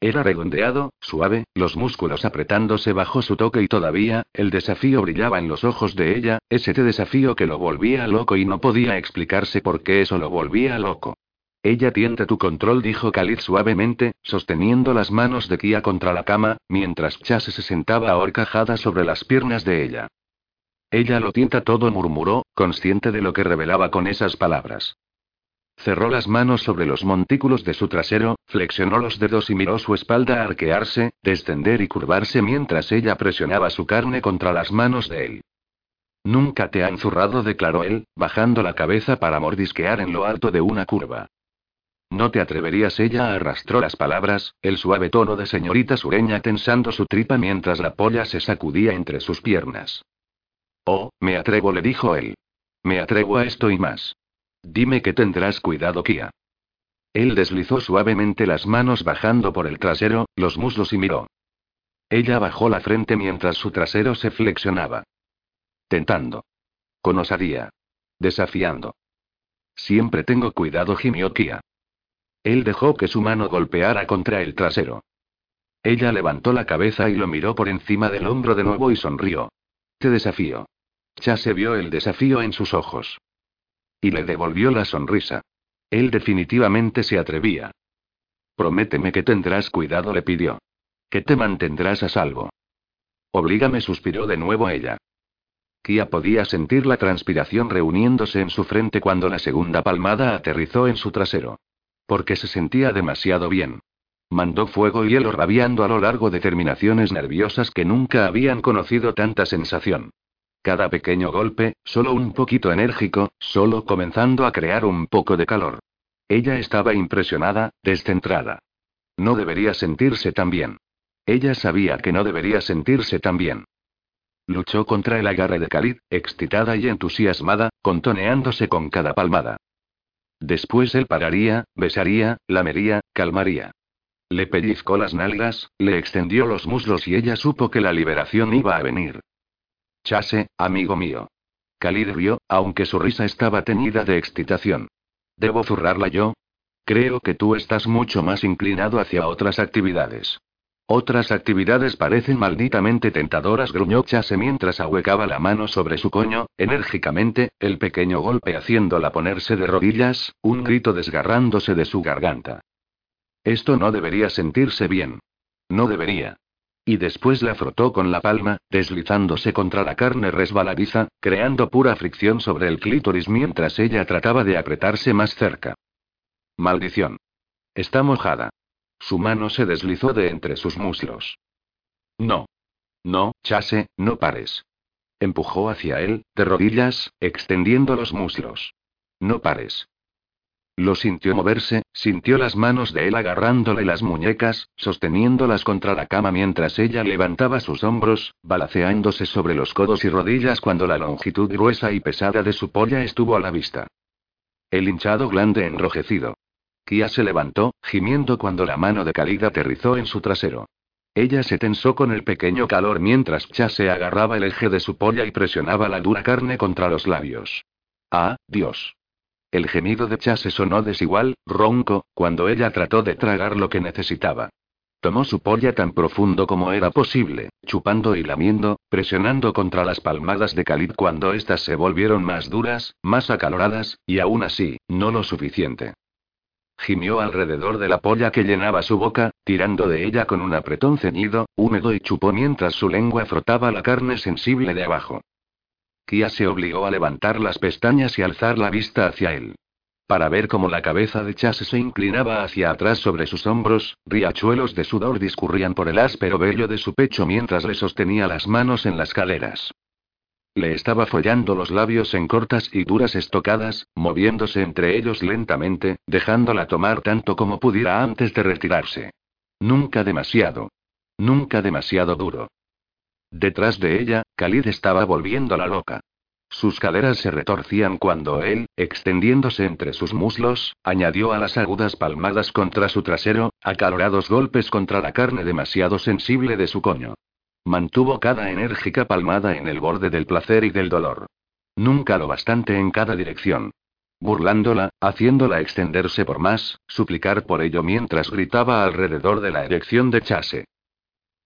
Speaker 1: Era redondeado, suave, los músculos apretándose bajo su toque y todavía, el desafío brillaba en los ojos de ella, ese desafío que lo volvía loco y no podía explicarse por qué eso lo volvía loco. Ella tiente tu control, dijo Khalid suavemente, sosteniendo las manos de Kia contra la cama, mientras Chase se sentaba ahorcajada sobre las piernas de ella. Ella lo tienta todo, murmuró, consciente de lo que revelaba con esas palabras. Cerró las manos sobre los montículos de su trasero, flexionó los dedos y miró su espalda arquearse, descender y curvarse mientras ella presionaba su carne contra las manos de él. Nunca te han zurrado, declaró él, bajando la cabeza para mordisquear en lo alto de una curva. No te atreverías, ella arrastró las palabras, el suave tono de señorita sureña tensando su tripa mientras la polla se sacudía entre sus piernas. Oh, me atrevo, le dijo él. Me atrevo a esto y más. Dime que tendrás cuidado, Kia. Él deslizó suavemente las manos bajando por el trasero, los muslos y miró. Ella bajó la frente mientras su trasero se flexionaba. Tentando. Con osadía. Desafiando. Siempre tengo cuidado, gimió Kia. Él dejó que su mano golpeara contra el trasero. Ella levantó la cabeza y lo miró por encima del hombro de nuevo y sonrió. Te desafío. Chase vio el desafío en sus ojos. Y le devolvió la sonrisa. Él definitivamente se atrevía. Prométeme que tendrás cuidado, le pidió. Que te mantendrás a salvo. Oblígame, suspiró de nuevo ella. Kia podía sentir la transpiración reuniéndose en su frente cuando la segunda palmada aterrizó en su trasero. Porque se sentía demasiado bien. Mandó fuego y hielo rabiando a lo largo de terminaciones nerviosas que nunca habían conocido tanta sensación. Cada pequeño golpe, solo un poquito enérgico, solo comenzando a crear un poco de calor. Ella estaba impresionada, descentrada. No debería sentirse tan bien. Ella sabía que no debería sentirse tan bien. Luchó contra el agarre de Khalid, excitada y entusiasmada, contoneándose con cada palmada. Después él pararía, besaría, lamería, calmaría. Le pellizcó las nalgas, le extendió los muslos y ella supo que la liberación iba a venir. Chase, amigo mío. Khalid rió, aunque su risa estaba teñida de excitación. ¿Debo zurrarla yo? Creo que tú estás mucho más inclinado hacia otras actividades. Otras actividades parecen malditamente tentadoras, gruñó Chase mientras ahuecaba la mano sobre su coño, enérgicamente, el pequeño golpe haciéndola ponerse de rodillas, un grito desgarrándose de su garganta. Esto no debería sentirse bien. No debería. Y después la frotó con la palma, deslizándose contra la carne resbaladiza, creando pura fricción sobre el clítoris mientras ella trataba de apretarse más cerca. Maldición. Está mojada. Su mano se deslizó de entre sus muslos. No. No, Chase, no pares. Empujó hacia él, de rodillas, extendiendo los muslos. No pares. Lo sintió moverse, sintió las manos de él agarrándole las muñecas, sosteniéndolas contra la cama mientras ella levantaba sus hombros, balaceándose sobre los codos y rodillas cuando la longitud gruesa y pesada de su polla estuvo a la vista. El hinchado glande enrojecido. Kia se levantó, gimiendo cuando la mano de Khalid aterrizó en su trasero. Ella se tensó con el pequeño calor mientras se agarraba el eje de su polla y presionaba la dura carne contra los labios. ¡Ah, Dios! El gemido de Chase sonó desigual, ronco, cuando ella trató de tragar lo que necesitaba. Tomó su polla tan profundo como era posible, chupando y lamiendo, presionando contra las palmadas de Khalid cuando éstas se volvieron más duras, más acaloradas, y aún así, no lo suficiente. Gimió alrededor de la polla que llenaba su boca, tirando de ella con un apretón ceñido, húmedo y chupó mientras su lengua frotaba la carne sensible de abajo. Kia se obligó a levantar las pestañas y alzar la vista hacia él. Para ver cómo la cabeza de Chase se inclinaba hacia atrás sobre sus hombros, riachuelos de sudor discurrían por el áspero vello de su pecho mientras le sostenía las manos en las caderas. Le estaba follando los labios en cortas y duras estocadas, moviéndose entre ellos lentamente, dejándola tomar tanto como pudiera antes de retirarse. Nunca demasiado. Nunca demasiado duro. Detrás de ella, Khalid estaba volviéndola loca. Sus caderas se retorcían cuando él, extendiéndose entre sus muslos, añadió a las agudas palmadas contra su trasero, acalorados golpes contra la carne demasiado sensible de su coño. Mantuvo cada enérgica palmada en el borde del placer y del dolor. Nunca lo bastante en cada dirección. Burlándola, haciéndola extenderse por más, suplicar por ello mientras gritaba alrededor de la erección de Chase.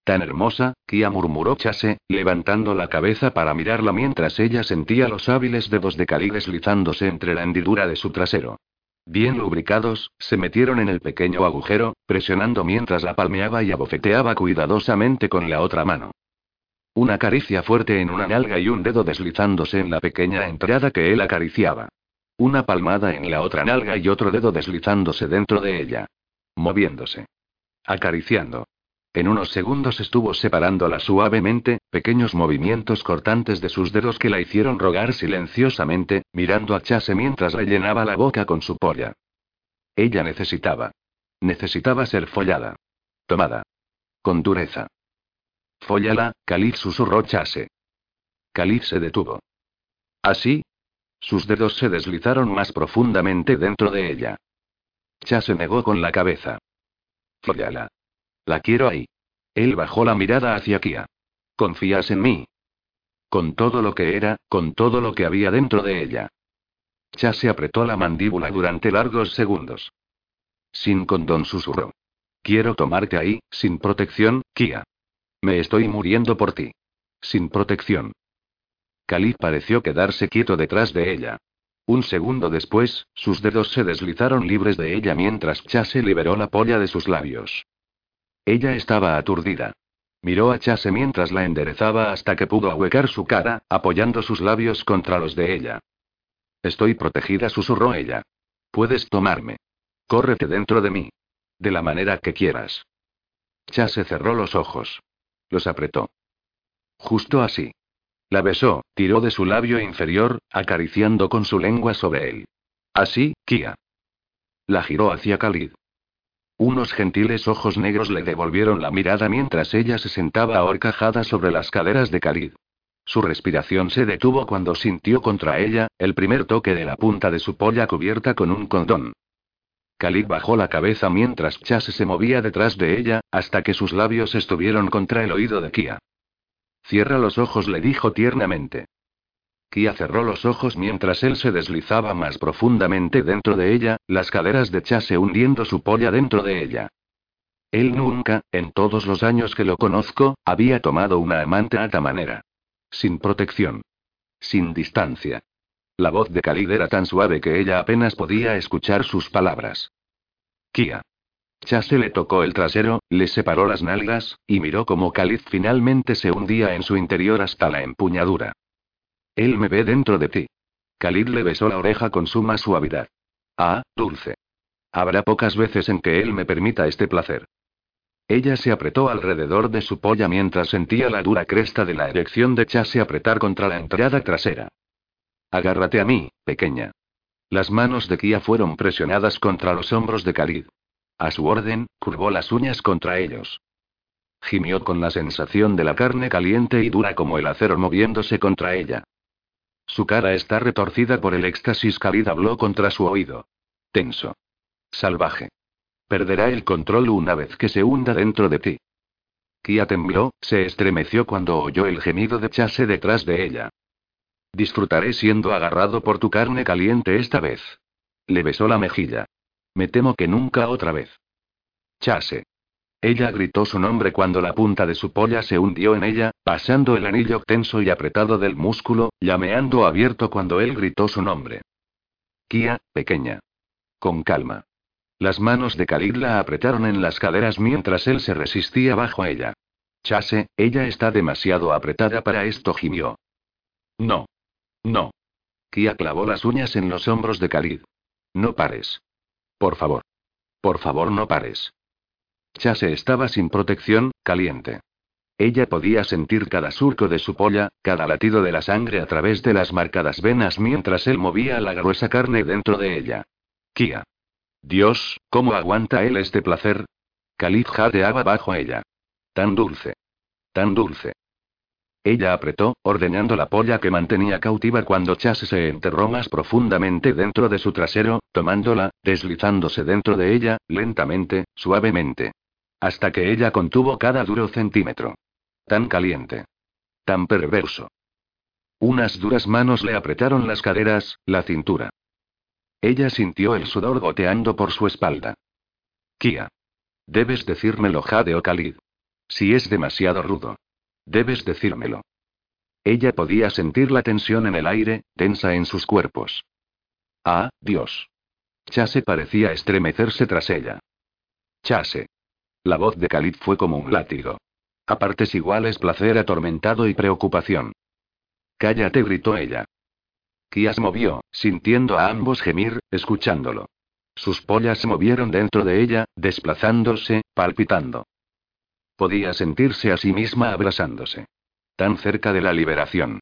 Speaker 1: Tan hermosa, Kia murmuró Chase, levantando la cabeza para mirarla mientras ella sentía los hábiles dedos de Cali deslizándose entre la hendidura de su trasero. Bien lubricados, se metieron en el pequeño agujero, presionando mientras la palmeaba y abofeteaba cuidadosamente con la otra mano. Una caricia fuerte en una nalga y un dedo deslizándose en la pequeña entrada que él acariciaba. Una palmada en la otra nalga y otro dedo deslizándose dentro de ella. Moviéndose. Acariciando. En unos segundos estuvo separándola suavemente, pequeños movimientos cortantes de sus dedos que la hicieron rogar silenciosamente, mirando a Chase mientras le llenaba la boca con su polla. Ella necesitaba. Necesitaba ser follada. Tomada. Con dureza. Fóllala, Khalid susurró Chase. Khalid se detuvo. ¿Así? Sus dedos se deslizaron más profundamente dentro de ella. Chase negó con la cabeza. Fóllala. La quiero ahí. Él bajó la mirada hacia Kia. ¿Confías en mí? Con todo lo que era, con todo lo que había dentro de ella. se apretó la mandíbula durante largos segundos. Sin condón susurró. Quiero tomarte ahí, sin protección, Kia. Me estoy muriendo por ti. Sin protección. Khalid pareció quedarse quieto detrás de ella. Un segundo después, sus dedos se deslizaron libres de ella mientras Chase liberó la polla de sus labios. Ella estaba aturdida. Miró a Chase mientras la enderezaba hasta que pudo ahuecar su cara, apoyando sus labios contra los de ella. Estoy protegida, susurró ella. Puedes tomarme. Córrete dentro de mí. De la manera que quieras. Chase cerró los ojos. Los apretó. Justo así. La besó, tiró de su labio inferior, acariciando con su lengua sobre él. Así, Kia. La giró hacia Khalid. Unos gentiles ojos negros le devolvieron la mirada mientras ella se sentaba ahorcajada sobre las caderas de Khalid. Su respiración se detuvo cuando sintió contra ella, el primer toque de la punta de su polla cubierta con un condón. Khalid bajó la cabeza mientras Chase se movía detrás de ella, hasta que sus labios estuvieron contra el oído de Kia. Cierra los ojos, le dijo tiernamente. Kia cerró los ojos mientras él se deslizaba más profundamente dentro de ella, las caderas de Chase hundiendo su polla dentro de ella. Él nunca, en todos los años que lo conozco, había tomado una amante a esta manera. Sin protección. Sin distancia. La voz de Khalid era tan suave que ella apenas podía escuchar sus palabras. Kia. Chase le tocó el trasero, le separó las nalgas, y miró cómo Khalid finalmente se hundía en su interior hasta la empuñadura. Él me ve dentro de ti. Khalid le besó la oreja con suma suavidad. Ah, dulce. Habrá pocas veces en que él me permita este placer. Ella se apretó alrededor de su polla mientras sentía la dura cresta de la erección de Chase apretar contra la entrada trasera. Agárrate a mí, pequeña. Las manos de Kia fueron presionadas contra los hombros de Khalid. A su orden, curvó las uñas contra ellos. Gimió con la sensación de la carne caliente y dura como el acero moviéndose contra ella. Su cara está retorcida por el éxtasis. Khalid habló contra su oído. Tenso. Salvaje. Perderá el control una vez que se hunda dentro de ti. Kia tembló, se estremeció cuando oyó el gemido de Chase detrás de ella. Disfrutaré siendo agarrado por tu carne caliente esta vez. Le besó la mejilla. Me temo que nunca otra vez. Chase. Ella gritó su nombre cuando la punta de su polla se hundió en ella, pasando el anillo tenso y apretado del músculo, llameando abierto cuando él gritó su nombre. Kia, pequeña. Con calma. Las manos de Khalid la apretaron en las caderas mientras él se resistía bajo ella. Chase, ella está demasiado apretada para esto, gimió. No. No. Kia clavó las uñas en los hombros de Khalid. No pares. Por favor. Por favor, no pares. Chase estaba sin protección, caliente. Ella podía sentir cada surco de su polla, cada latido de la sangre a través de las marcadas venas mientras él movía la gruesa carne dentro de ella. Kia. Dios, ¿cómo aguanta él este placer? Khalid jadeaba bajo ella. Tan dulce. Tan dulce. Ella apretó, ordeñando la polla que mantenía cautiva cuando Chase se enterró más profundamente dentro de su trasero, tomándola, deslizándose dentro de ella, lentamente, suavemente. Hasta que ella contuvo cada duro centímetro. Tan caliente. Tan perverso. Unas duras manos le apretaron las caderas, la cintura. Ella sintió el sudor goteando por su espalda. Kia. Debes decírmelo, Jade Khalid. Si es demasiado rudo. Debes decírmelo. Ella podía sentir la tensión en el aire, tensa en sus cuerpos. Ah, Dios. Chase parecía estremecerse tras ella. Chase. La voz de Khalid fue como un látigo. A partes iguales placer atormentado y preocupación. Cállate, gritó ella. Kia se movió, sintiendo a ambos gemir, escuchándolo. Sus pollas se movieron dentro de ella, desplazándose, palpitando. Podía sentirse a sí misma abrasándose. Tan cerca de la liberación.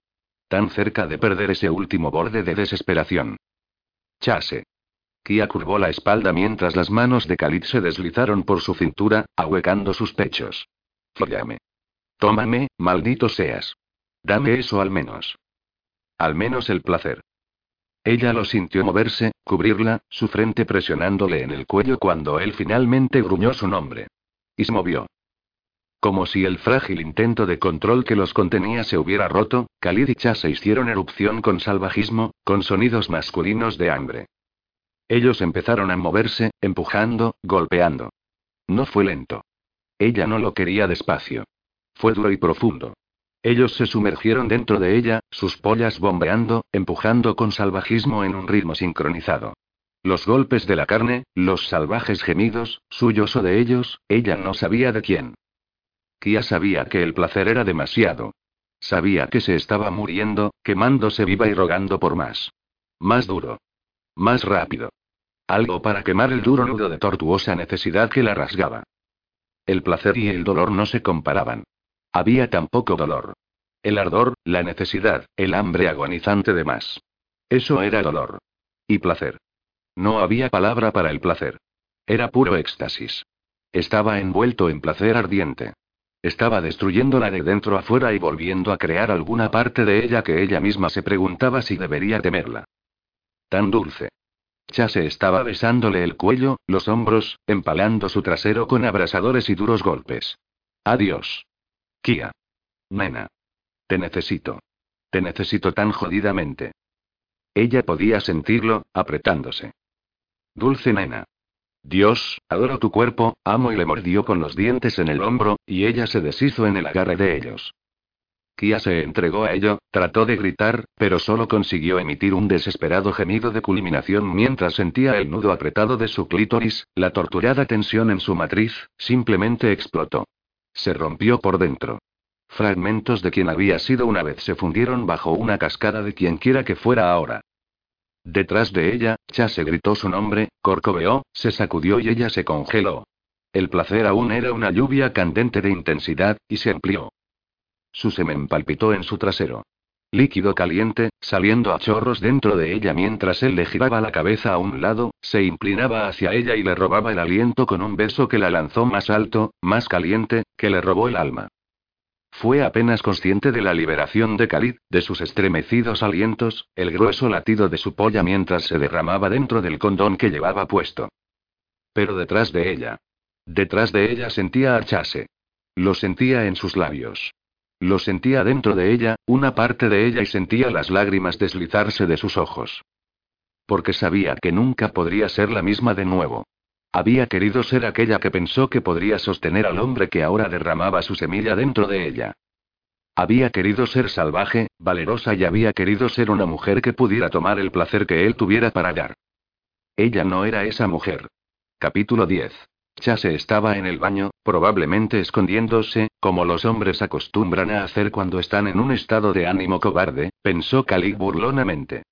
Speaker 1: Tan cerca de perder ese último borde de desesperación. Chase. Curvó la espalda mientras las manos de Khalid se deslizaron por su cintura, ahuecando sus pechos. Follame. Tómame, maldito seas. Dame eso al menos. Al menos el placer. Ella lo sintió moverse, cubrirla, su frente presionándole en el cuello cuando él finalmente gruñó su nombre. Y se movió. Como si el frágil intento de control que los contenía se hubiera roto, Khalid y Chase hicieron erupción con salvajismo, con sonidos masculinos de hambre. Ellos empezaron a moverse, empujando, golpeando. No fue lento. Ella no lo quería despacio. Fue duro y profundo. Ellos se sumergieron dentro de ella, sus pollas bombeando, empujando con salvajismo en un ritmo sincronizado. Los golpes de la carne, los salvajes gemidos, suyos o de ellos, ella no sabía de quién. Kia sabía que el placer era demasiado. Sabía que se estaba muriendo, quemándose viva y rogando por más. Más duro. Más rápido. Algo para quemar el duro nudo de tortuosa necesidad que la rasgaba. El placer y el dolor no se comparaban. Había tan poco dolor. El ardor, la necesidad, el hambre agonizante de más. Eso era dolor. Y placer. No había palabra para el placer. Era puro éxtasis. Estaba envuelto en placer ardiente. Estaba destruyéndola de dentro a fuera y volviendo a crear alguna parte de ella que ella misma se preguntaba si debería temerla. Tan dulce. Chase estaba besándole el cuello, los hombros, empalando su trasero con abrasadores y duros golpes. Adiós. Kia. Nena. Te necesito. Te necesito tan jodidamente. Ella podía sentirlo, apretándose. Dulce nena. Dios, adoro tu cuerpo, amo y le mordió con los dientes en el hombro, y ella se deshizo en el agarre de ellos. Kia se entregó a ello, trató de gritar, pero solo consiguió emitir un desesperado gemido de culminación mientras sentía el nudo apretado de su clítoris, la torturada tensión en su matriz, simplemente explotó. Se rompió por dentro. Fragmentos de quien había sido una vez se fundieron bajo una cascada de quienquiera que fuera ahora. Detrás de ella, Chase gritó su nombre, corcoveó, se sacudió y ella se congeló. El placer aún era una lluvia candente de intensidad, y se amplió. Su semen palpitó en su trasero. Líquido caliente, saliendo a chorros dentro de ella mientras él le giraba la cabeza a un lado, se inclinaba hacia ella y le robaba el aliento con un beso que la lanzó más alto, más caliente, que le robó el alma. Fue apenas consciente de la liberación de Khalid, de sus estremecidos alientos, el grueso latido de su polla mientras se derramaba dentro del condón que llevaba puesto. Pero detrás de ella. Detrás de ella sentía a Chase. Lo sentía en sus labios. Lo sentía dentro de ella, una parte de ella y sentía las lágrimas deslizarse de sus ojos. Porque sabía que nunca podría ser la misma de nuevo. Había querido ser aquella que pensó que podría sostener al hombre que ahora derramaba su semilla dentro de ella. Había querido ser salvaje, valerosa y había querido ser una mujer que pudiera tomar el placer que él tuviera para dar. Ella no era esa mujer. Capítulo 10. Chase estaba en el baño, probablemente escondiéndose, como los hombres acostumbran a hacer cuando están en un estado de ánimo cobarde, pensó Kalik burlonamente.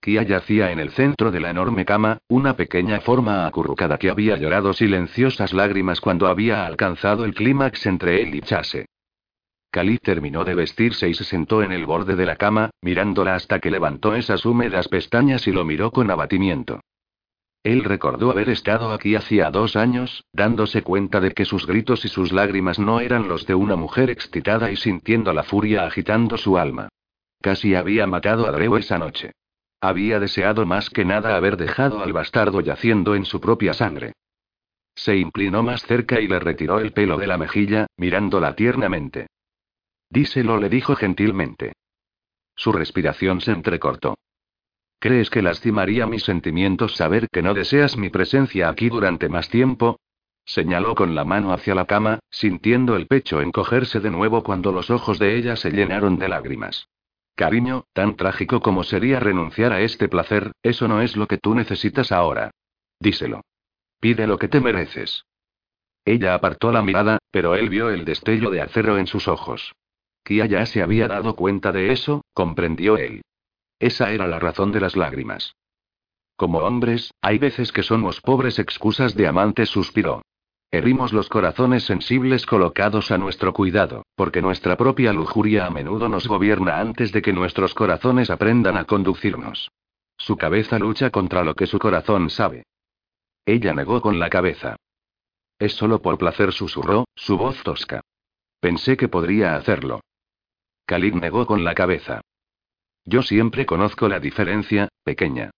Speaker 1: Kia yacía en el centro de la enorme cama, una pequeña forma acurrucada que había llorado silenciosas lágrimas cuando había alcanzado el clímax entre él y Chase. Khalid terminó de vestirse y se sentó en el borde de la cama, mirándola hasta que levantó esas húmedas pestañas y lo miró con abatimiento. Él recordó haber estado aquí hacía dos años, dándose cuenta de que sus gritos y sus lágrimas no eran los de una mujer excitada y sintiendo la furia agitando su alma. Casi había matado a Drew esa noche. Había deseado más que nada haber dejado al bastardo yaciendo en su propia sangre. Se inclinó más cerca y le retiró el pelo de la mejilla, mirándola tiernamente. Díselo, le dijo gentilmente. Su respiración se entrecortó. ¿Crees que lastimaría mis sentimientos saber que no deseas mi presencia aquí durante más tiempo? Señaló con la mano hacia la cama, sintiendo el pecho encogerse de nuevo cuando los ojos de ella se llenaron de lágrimas. Cariño, tan trágico como sería renunciar a este placer, eso no es lo que tú necesitas ahora. Díselo. Pide lo que te mereces. Ella apartó la mirada, pero él vio el destello de acero en sus ojos. Kia ya se había dado cuenta de eso, comprendió él. Esa era la razón de las lágrimas. Como hombres, hay veces que somos pobres excusas de amantes, suspiró. Herimos los corazones sensibles colocados a nuestro cuidado, porque nuestra propia lujuria a menudo nos gobierna antes de que nuestros corazones aprendan a conducirnos. Su cabeza lucha contra lo que su corazón sabe. Ella negó con la cabeza. Es solo por placer, susurró, su voz tosca. Pensé que podría hacerlo. Khalid negó con la cabeza. Yo siempre conozco la diferencia, pequeña.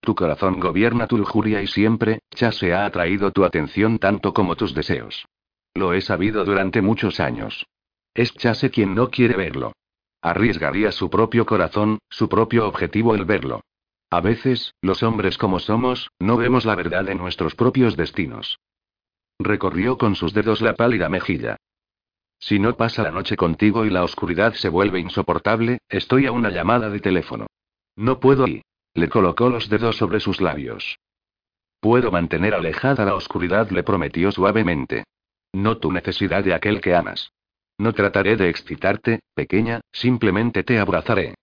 Speaker 1: Tu corazón gobierna tu lujuria y siempre, Chase ha atraído tu atención tanto como tus deseos. Lo he sabido durante muchos años. Es Chase quien no quiere verlo. Arriesgaría su propio corazón, su propio objetivo el verlo. A veces, los hombres como somos, no vemos la verdad de nuestros propios destinos. Recorrió con sus dedos la pálida mejilla. Si no pasa la noche contigo y la oscuridad se vuelve insoportable, estoy a una llamada de teléfono. No puedo y... Le colocó los dedos sobre sus labios. Puedo mantener alejada la oscuridad, le prometió suavemente. No tu necesidad de aquel que amas. No trataré de excitarte, pequeña, simplemente te abrazaré.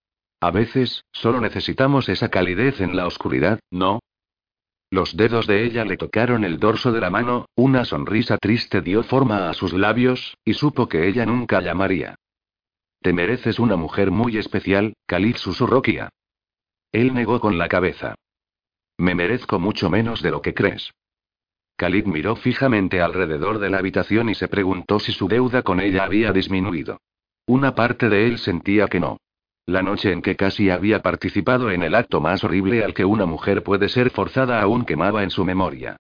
Speaker 1: A veces, solo necesitamos esa calidez en la oscuridad, ¿no? Los dedos de ella le tocaron el dorso de la mano, una sonrisa triste dio forma a sus labios, y supo que ella nunca llamaría. Te mereces una mujer muy especial, Khalid susurró. Él negó con la cabeza. Me merezco mucho menos de lo que crees. Khalid miró fijamente alrededor de la habitación y se preguntó si su deuda con ella había disminuido. Una parte de él sentía que no. La noche en que casi había participado en el acto más horrible al que una mujer puede ser forzada aún quemaba en su memoria.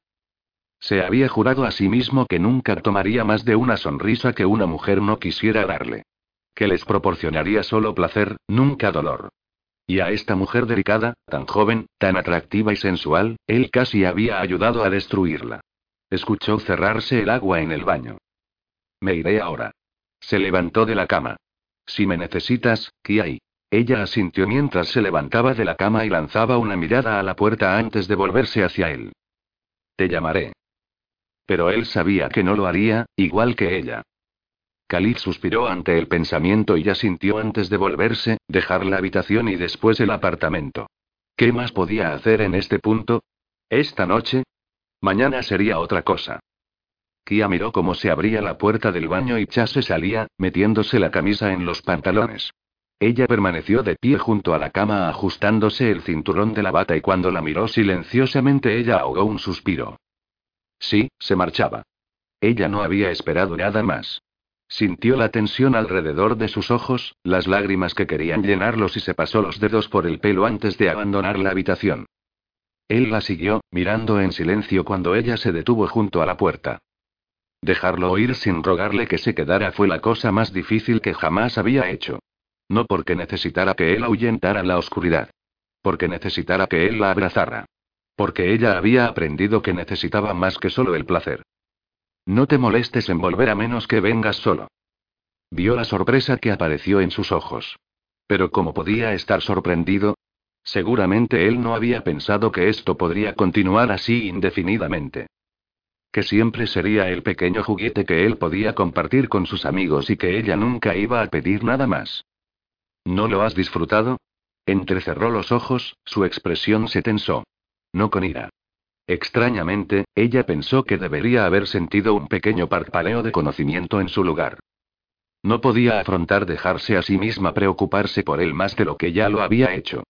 Speaker 1: Se había jurado a sí mismo que nunca tomaría más de una sonrisa que una mujer no quisiera darle. Que les proporcionaría solo placer, nunca dolor. Y a esta mujer delicada, tan joven, tan atractiva y sensual, él casi había ayudado a destruirla. Escuchó cerrarse el agua en el baño. Me iré ahora. Se levantó de la cama. Si me necesitas, Kiai. Ella asintió mientras se levantaba de la cama y lanzaba una mirada a la puerta antes de volverse hacia él. Te llamaré. Pero él sabía que no lo haría, igual que ella. Khalid suspiró ante el pensamiento y asintió antes de volverse, dejar la habitación y después el apartamento. ¿Qué más podía hacer en este punto? ¿Esta noche? Mañana sería otra cosa. Kia miró cómo se abría la puerta del baño y Chase salía, metiéndose la camisa en los pantalones. Ella permaneció de pie junto a la cama ajustándose el cinturón de la bata y cuando la miró silenciosamente ella ahogó un suspiro. Sí, se marchaba. Ella no había esperado nada más. Sintió la tensión alrededor de sus ojos, las lágrimas que querían llenarlos y se pasó los dedos por el pelo antes de abandonar la habitación. Él la siguió, mirando en silencio cuando ella se detuvo junto a la puerta. Dejarlo oír sin rogarle que se quedara fue la cosa más difícil que jamás había hecho. No porque necesitara que él ahuyentara la oscuridad. Porque necesitara que él la abrazara. Porque ella había aprendido que necesitaba más que solo el placer. No te molestes en volver a menos que vengas solo. Vio la sorpresa que apareció en sus ojos. Pero ¿cómo podía estar sorprendido? Seguramente él no había pensado que esto podría continuar así indefinidamente que siempre sería el pequeño juguete que él podía compartir con sus amigos y que ella nunca iba a pedir nada más. ¿No lo has disfrutado? Entrecerró los ojos, su expresión se tensó. No con ira. Extrañamente, ella pensó que debería haber sentido un pequeño parpaleo de conocimiento en su lugar. No podía afrontar dejarse a sí misma preocuparse por él más de lo que ya lo había hecho.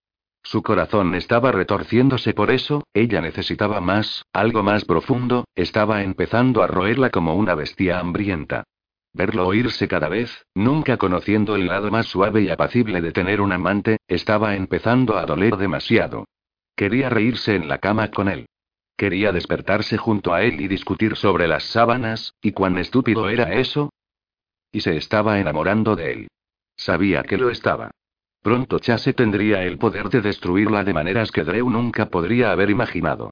Speaker 1: Su corazón estaba retorciéndose por eso, ella necesitaba más, algo más profundo, estaba empezando a roerla como una bestia hambrienta. Verlo oírse cada vez, nunca conociendo el lado más suave y apacible de tener un amante, estaba empezando a doler demasiado. Quería reírse en la cama con él. Quería despertarse junto a él y discutir sobre las sábanas, y cuán estúpido era eso. Y se estaba enamorando de él. Sabía que lo estaba. Pronto Chase tendría el poder de destruirla de maneras que Drew nunca podría haber imaginado.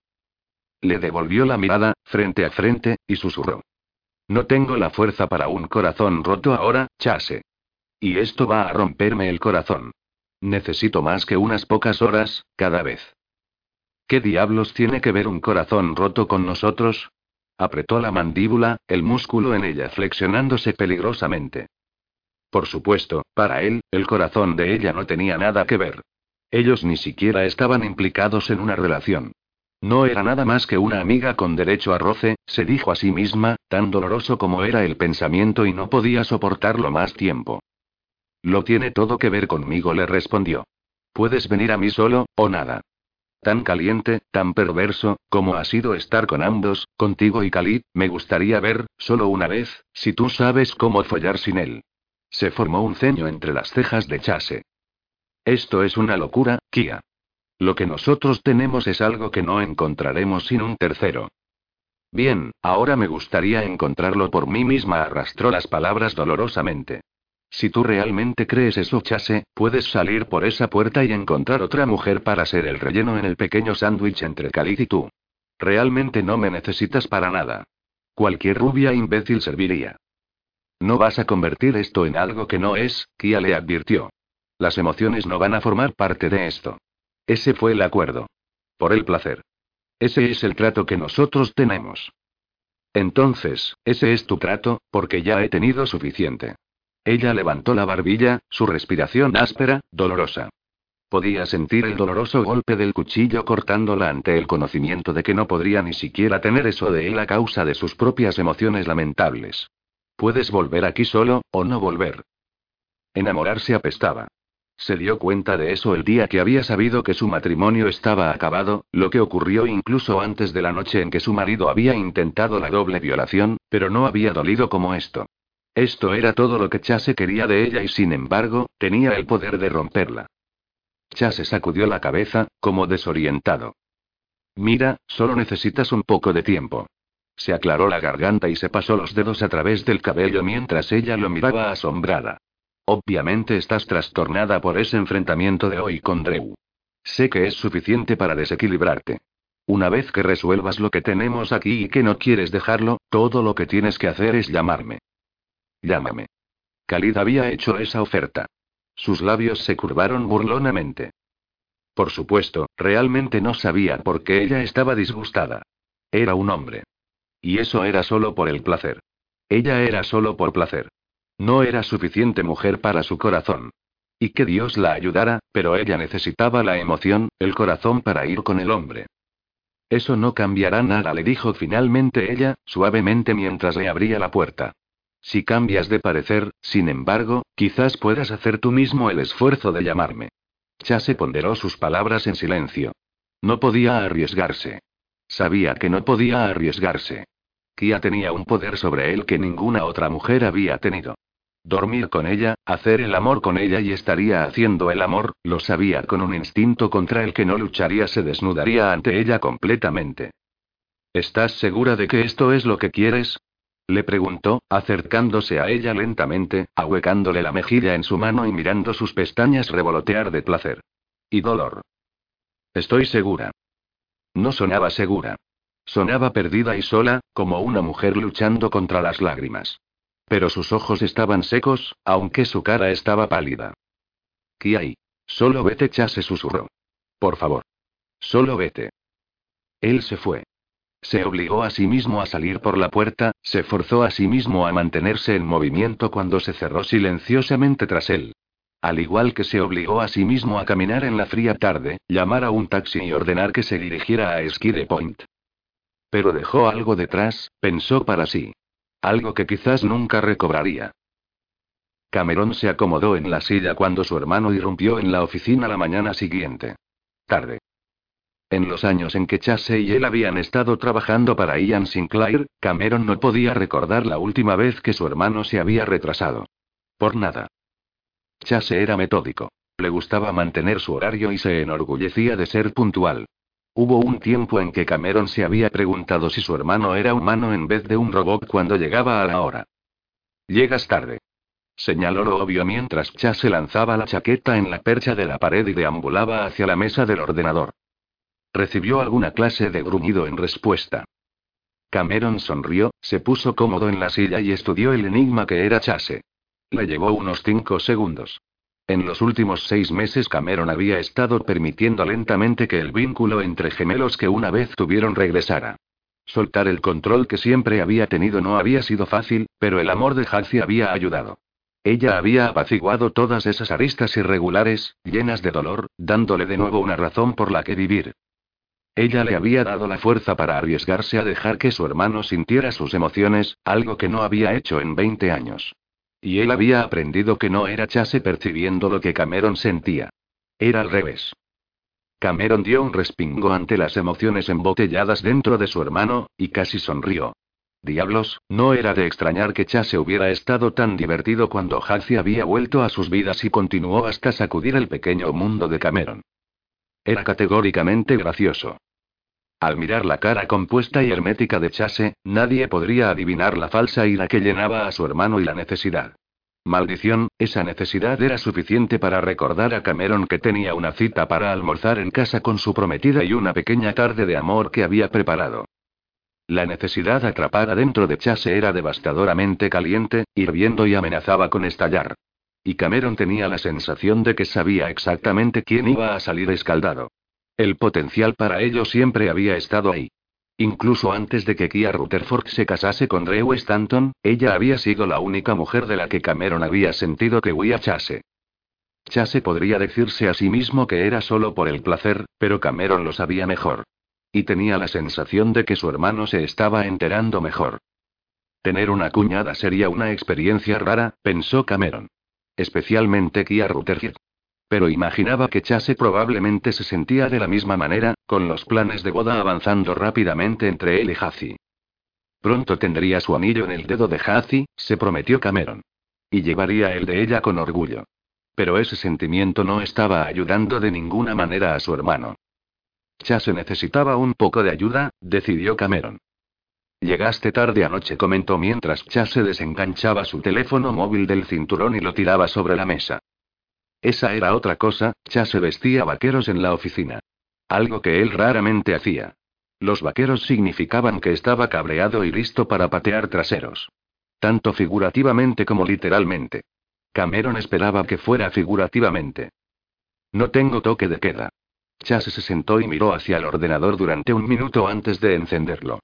Speaker 1: Le devolvió la mirada, frente a frente, y susurró. No tengo la fuerza para un corazón roto ahora, Chase. Y esto va a romperme el corazón. Necesito más que unas pocas horas, cada vez. ¿Qué diablos tiene que ver un corazón roto con nosotros? Apretó la mandíbula, el músculo en ella flexionándose peligrosamente. Por supuesto, para él, el corazón de ella no tenía nada que ver. Ellos ni siquiera estaban implicados en una relación. No era nada más que una amiga con derecho a roce, se dijo a sí misma, tan doloroso como era el pensamiento y no podía soportarlo más tiempo. Lo tiene todo que ver conmigo, le respondió. Puedes venir a mí solo, o nada. Tan caliente, tan perverso, como ha sido estar con ambos, contigo y Khalid, me gustaría ver, solo una vez, si tú sabes cómo follar sin él. Se formó un ceño entre las cejas de Chase. Esto es una locura, Kia. Lo que nosotros tenemos es algo que no encontraremos sin un tercero. Bien, ahora me gustaría encontrarlo por mí misma, arrastró las palabras dolorosamente. Si tú realmente crees eso, Chase, puedes salir por esa puerta y encontrar otra mujer para ser el relleno en el pequeño sándwich entre Khalid y tú. Realmente no me necesitas para nada. Cualquier rubia imbécil serviría. No vas a convertir esto en algo que no es, Kia le advirtió. Las emociones no van a formar parte de esto. Ese fue el acuerdo. Por el placer. Ese es el trato que nosotros tenemos. Entonces, ese es tu trato, porque ya he tenido suficiente. Ella levantó la barbilla, su respiración áspera, dolorosa. Podía sentir el doloroso golpe del cuchillo cortándola ante el conocimiento de que no podría ni siquiera tener eso de él a causa de sus propias emociones lamentables. Puedes volver aquí solo, o no volver. Enamorarse apestaba. Se dio cuenta de eso el día que había sabido que su matrimonio estaba acabado, lo que ocurrió incluso antes de la noche en que su marido había intentado la doble violación, pero no había dolido como esto. Esto era todo lo que Chase quería de ella y sin embargo, tenía el poder de romperla. Chase sacudió la cabeza, como desorientado. Mira, solo necesitas un poco de tiempo. Se aclaró la garganta y se pasó los dedos a través del cabello mientras ella lo miraba asombrada. Obviamente estás trastornada por ese enfrentamiento de hoy con Drew. Sé que es suficiente para desequilibrarte. Una vez que resuelvas lo que tenemos aquí y que no quieres dejarlo, todo lo que tienes que hacer es llamarme. Llámame. Khalid había hecho esa oferta. Sus labios se curvaron burlonamente. Por supuesto, realmente no sabía por qué ella estaba disgustada. Era un hombre. Y eso era solo por el placer. Ella era solo por placer. No era suficiente mujer para su corazón. Y que Dios la ayudara, pero ella necesitaba la emoción, el corazón para ir con el hombre. Eso no cambiará nada, le dijo finalmente ella, suavemente mientras le abría la puerta. Si cambias de parecer, sin embargo, quizás puedas hacer tú mismo el esfuerzo de llamarme. Chase ponderó sus palabras en silencio. No podía arriesgarse. Sabía que no podía arriesgarse. Kia tenía un poder sobre él que ninguna otra mujer había tenido. Dormir con ella, hacer el amor con ella y estaría haciendo el amor, lo sabía con un instinto contra el que no lucharía, se desnudaría ante ella completamente. ¿Estás segura de que esto es lo que quieres? Le preguntó, acercándose a ella lentamente, ahuecándole la mejilla en su mano y mirando sus pestañas revolotear de placer. Y dolor. Estoy segura. No sonaba segura. Sonaba perdida y sola, como una mujer luchando contra las lágrimas. Pero sus ojos estaban secos, aunque su cara estaba pálida. ¿Qué hay? Solo vete, Chase susurró. Por favor. Solo vete. Él se fue. Se obligó a sí mismo a salir por la puerta, se forzó a sí mismo a mantenerse en movimiento cuando se cerró silenciosamente tras él. Al igual que se obligó a sí mismo a caminar en la fría tarde, llamar a un taxi y ordenar que se dirigiera a Ski Point. Pero dejó algo detrás, pensó para sí. Algo que quizás nunca recobraría. Cameron se acomodó en la silla cuando su hermano irrumpió en la oficina la mañana siguiente. Tarde. En los años en que Chase y él habían estado trabajando para Ian Sinclair, Cameron no podía recordar la última vez que su hermano se había retrasado. Por nada. Chase era metódico. Le gustaba mantener su horario y se enorgullecía de ser puntual. Hubo un tiempo en que Cameron se había preguntado si su hermano era humano en vez de un robot cuando llegaba a la hora. Llegas tarde. Señaló lo obvio mientras Chase lanzaba la chaqueta en la percha de la pared y deambulaba hacia la mesa del ordenador. Recibió alguna clase de gruñido en respuesta. Cameron sonrió, se puso cómodo en la silla y estudió el enigma que era Chase. Le llevó unos cinco segundos. En los últimos seis meses Cameron había estado permitiendo lentamente que el vínculo entre gemelos que una vez tuvieron regresara. Soltar el control que siempre había tenido no había sido fácil, pero el amor de Hazi había ayudado. Ella había apaciguado todas esas aristas irregulares, llenas de dolor, dándole de nuevo una razón por la que vivir. Ella le había dado la fuerza para arriesgarse a dejar que su hermano sintiera sus emociones, algo que no había hecho en 20 años. Y él había aprendido que no era Chase percibiendo lo que Cameron sentía. Era al revés. Cameron dio un respingo ante las emociones embotelladas dentro de su hermano, y casi sonrió. Diablos, no era de extrañar que Chase hubiera estado tan divertido cuando Hazi había vuelto a sus vidas y continuó hasta sacudir el pequeño mundo de Cameron. Era categóricamente gracioso. Al mirar la cara compuesta y hermética de Chase, nadie podría adivinar la falsa ira que llenaba a su hermano y la necesidad. Maldición, esa necesidad era suficiente para recordar a Cameron que tenía una cita para almorzar en casa con su prometida y una pequeña tarde de amor que había preparado. La necesidad atrapada dentro de Chase era devastadoramente caliente, hirviendo y amenazaba con estallar. Y Cameron tenía la sensación de que sabía exactamente quién iba a salir escaldado. El potencial para ello siempre había estado ahí. Incluso antes de que Kia Rutherford se casase con Drew Stanton, ella había sido la única mujer de la que Cameron había sentido que huía Chase. Chase podría decirse a sí mismo que era solo por el placer, pero Cameron lo sabía mejor. Y tenía la sensación de que su hermano se estaba enterando mejor. Tener una cuñada sería una experiencia rara, pensó Cameron. Especialmente Kia Rutherford. Pero imaginaba que Chase probablemente se sentía de la misma manera, con los planes de boda avanzando rápidamente entre él y Hazi. Pronto tendría su anillo en el dedo de Hazi, se prometió Cameron. Y llevaría el de ella con orgullo. Pero ese sentimiento no estaba ayudando de ninguna manera a su hermano. Chase necesitaba un poco de ayuda, decidió Cameron. Llegaste tarde anoche, comentó mientras Chase desenganchaba su teléfono móvil del cinturón y lo tiraba sobre la mesa. Esa era otra cosa, Chase vestía vaqueros en la oficina. Algo que él raramente hacía. Los vaqueros significaban que estaba cabreado y listo para patear traseros. Tanto figurativamente como literalmente. Cameron esperaba que fuera figurativamente. No tengo toque de queda. Chase se sentó y miró hacia el ordenador durante un minuto antes de encenderlo.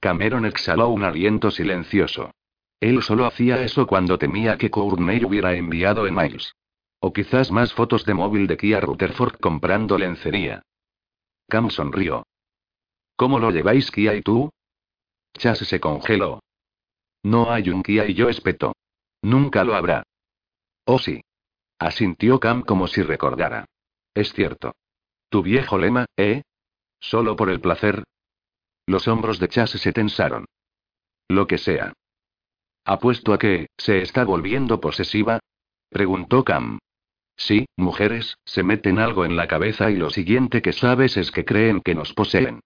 Speaker 1: Cameron exhaló un aliento silencioso. Él solo hacía eso cuando temía que Courtney hubiera enviado emails. O quizás más fotos de móvil de Kia Rutherford comprando lencería. Cam sonrió. ¿Cómo lo lleváis Kia y tú? Chase se congeló. No hay un Kia y yo espetó. Nunca lo habrá. Oh sí. Asintió Cam como si recordara. Es cierto. Tu viejo lema, ¿eh? Solo por el placer. Los hombros de Chase se tensaron. Lo que sea. Apuesto a que, ¿se está volviendo posesiva? Preguntó Cam. Sí, mujeres, se meten algo en la cabeza y lo siguiente que sabes es que creen que nos poseen.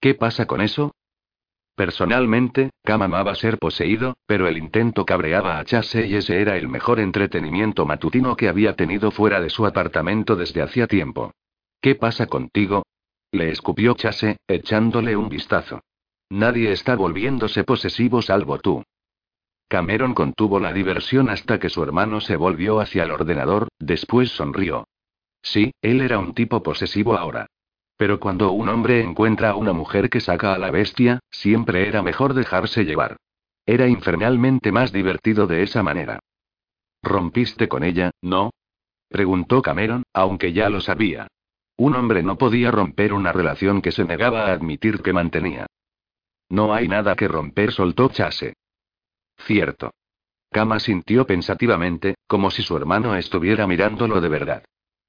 Speaker 1: ¿Qué pasa con eso? Personalmente, Cam amaba ser poseído, pero el intento cabreaba a Chase y ese era el mejor entretenimiento matutino que había tenido fuera de su apartamento desde hacía tiempo. ¿Qué pasa contigo? Le escupió Chase, echándole un vistazo. Nadie está volviéndose posesivo salvo tú. Cameron contuvo la diversión hasta que su hermano se volvió hacia el ordenador, después sonrió. Sí, él era un tipo posesivo ahora. Pero cuando un hombre encuentra a una mujer que saca a la bestia, siempre era mejor dejarse llevar. Era infernalmente más divertido de esa manera. ¿Rompiste con ella, no? preguntó Cameron, aunque ya lo sabía. Un hombre no podía romper una relación que se negaba a admitir que mantenía. No hay nada que romper, soltó Chase. Cierto. Kama sintió pensativamente, como si su hermano estuviera mirándolo de verdad.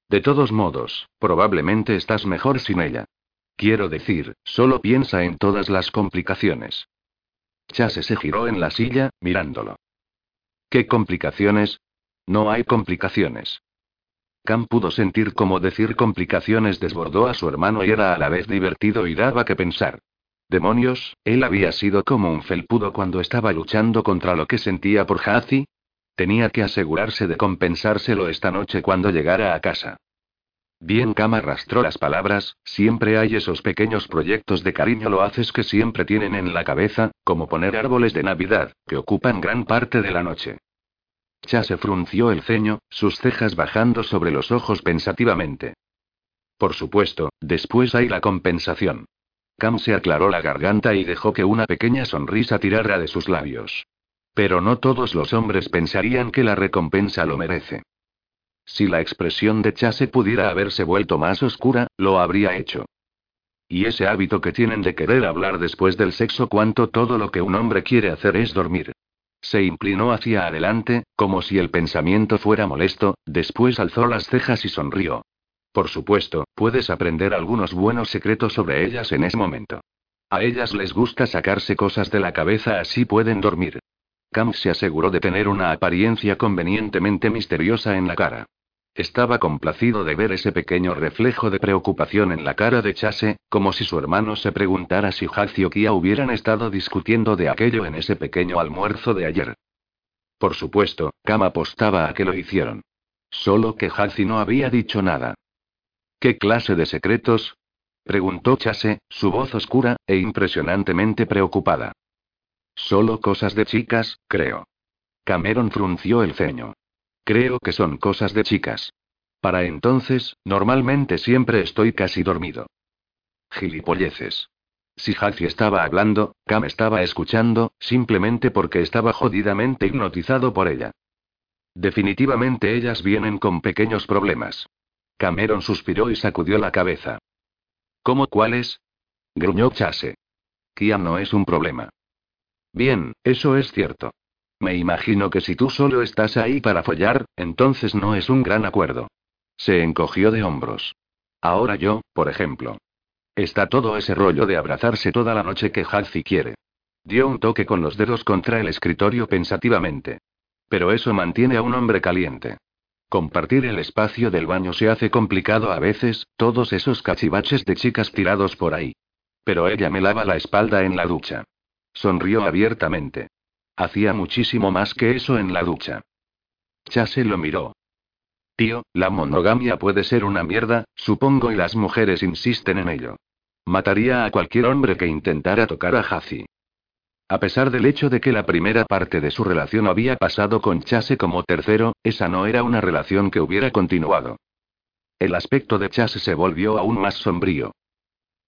Speaker 1: De todos modos, probablemente estás mejor sin ella. Quiero decir, solo piensa en todas las complicaciones. Chase se giró en la silla, mirándolo. ¿Qué complicaciones? No hay complicaciones. Cam pudo sentir como decir complicaciones desbordó a su hermano y era a la vez divertido y daba que pensar. Demonios, él había sido como un felpudo cuando estaba luchando contra lo que sentía por Hazi, Tenía que asegurarse de compensárselo esta noche cuando llegara a casa. Bien, Kama arrastró las palabras, siempre hay esos pequeños proyectos de cariño lo haces que siempre tienen en la cabeza, como poner árboles de Navidad, que ocupan gran parte de la noche. Cha se frunció el ceño, sus cejas bajando sobre los ojos pensativamente. Por supuesto, después hay la compensación. Cam se aclaró la garganta y dejó que una pequeña sonrisa tirara de sus labios. Pero no todos los hombres pensarían que la recompensa lo merece. Si la expresión de Chase pudiera haberse vuelto más oscura, lo habría hecho. Y ese hábito que tienen de querer hablar después del sexo cuanto todo lo que un hombre quiere hacer es dormir. Se inclinó hacia adelante, como si el pensamiento fuera molesto, después alzó las cejas y sonrió. Por supuesto, puedes aprender algunos buenos secretos sobre ellas en ese momento. A ellas les gusta sacarse cosas de la cabeza así pueden dormir. Cam se aseguró de tener una apariencia convenientemente misteriosa en la cara. Estaba complacido de ver ese pequeño reflejo de preocupación en la cara de Chase, como si su hermano se preguntara si Hazi o Kia hubieran estado discutiendo de aquello en ese pequeño almuerzo de ayer. Por supuesto, Cam apostaba a que lo hicieron. Solo que Hazi no había dicho nada. ¿Qué clase de secretos? preguntó Chase, su voz oscura, e impresionantemente preocupada. Solo cosas de chicas, creo. Cameron frunció el ceño. Creo que son cosas de chicas. Para entonces, normalmente siempre estoy casi dormido. Gilipolleces. Si Hazi estaba hablando, Cam estaba escuchando, simplemente porque estaba jodidamente hipnotizado por ella. Definitivamente ellas vienen con pequeños problemas. Cameron suspiró y sacudió la cabeza. ¿Cómo cuáles? Gruñó Chase. Kia no es un problema. Bien, eso es cierto. Me imagino que si tú solo estás ahí para follar, entonces no es un gran acuerdo. Se encogió de hombros. Ahora yo, por ejemplo. Está todo ese rollo de abrazarse toda la noche que Hazi quiere. Dio un toque con los dedos contra el escritorio pensativamente. Pero eso mantiene a un hombre caliente. Compartir el espacio del baño se hace complicado a veces, todos esos cachivaches de chicas tirados por ahí. Pero ella me lava la espalda en la ducha. Sonrió abiertamente. Hacía muchísimo más que eso en la ducha. Chase lo miró. Tío, la monogamia puede ser una mierda, supongo, y las mujeres insisten en ello. Mataría a cualquier hombre que intentara tocar a Hazi. A pesar del hecho de que la primera parte de su relación había pasado con Chase como tercero, esa no era una relación que hubiera continuado. El aspecto de Chase se volvió aún más sombrío.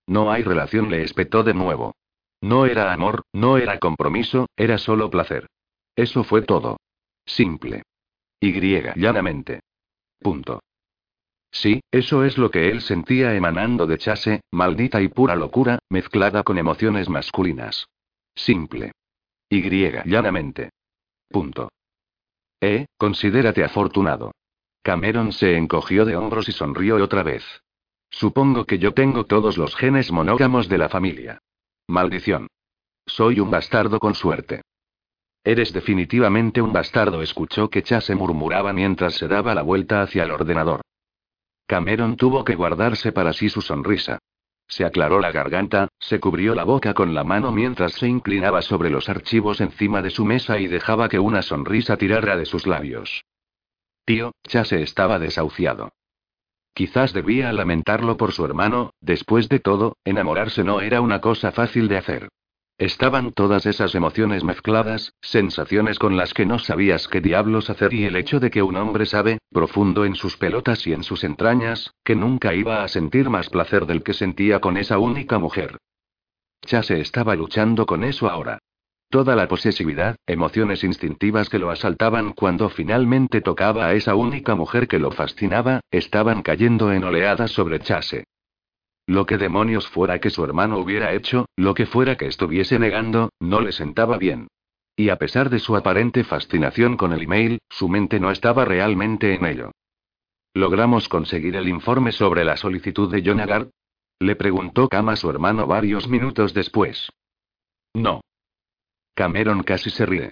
Speaker 1: No hay relación, le espetó de nuevo. No era amor, no era compromiso, era solo placer. Eso fue todo. Simple. Y llanamente. Punto. Sí, eso es lo que él sentía emanando de Chase, maldita y pura locura, mezclada con emociones masculinas. Simple. Y llanamente. Punto. Eh, considérate afortunado. Cameron se encogió de hombros y sonrió otra vez. Supongo que yo tengo todos los genes monógamos de la familia. Maldición. Soy un bastardo con suerte. Eres definitivamente un bastardo, escuchó que Chase murmuraba mientras se daba la vuelta hacia el ordenador. Cameron tuvo que guardarse para sí su sonrisa. Se aclaró la garganta, se cubrió la boca con la mano mientras se inclinaba sobre los archivos encima de su mesa y dejaba que una sonrisa tirara de sus labios. Tío, Chase estaba desahuciado. Quizás debía lamentarlo por su hermano, después de todo, enamorarse no era una cosa fácil de hacer. Estaban todas esas emociones mezcladas, sensaciones con las que no sabías qué diablos hacer y el hecho de que un hombre sabe, profundo en sus pelotas y en sus entrañas, que nunca iba a sentir más placer del que sentía con esa única mujer. Chase estaba luchando con eso ahora. Toda la posesividad, emociones instintivas que lo asaltaban cuando finalmente tocaba a esa única mujer que lo fascinaba, estaban cayendo en oleadas sobre Chase. Lo que demonios fuera que su hermano hubiera hecho, lo que fuera que estuviese negando, no le sentaba bien. Y a pesar de su aparente fascinación con el email, su mente no estaba realmente en ello. ¿Logramos conseguir el informe sobre la solicitud de John Agard? Le preguntó Kama a su hermano varios minutos después. No. Cameron casi se ríe.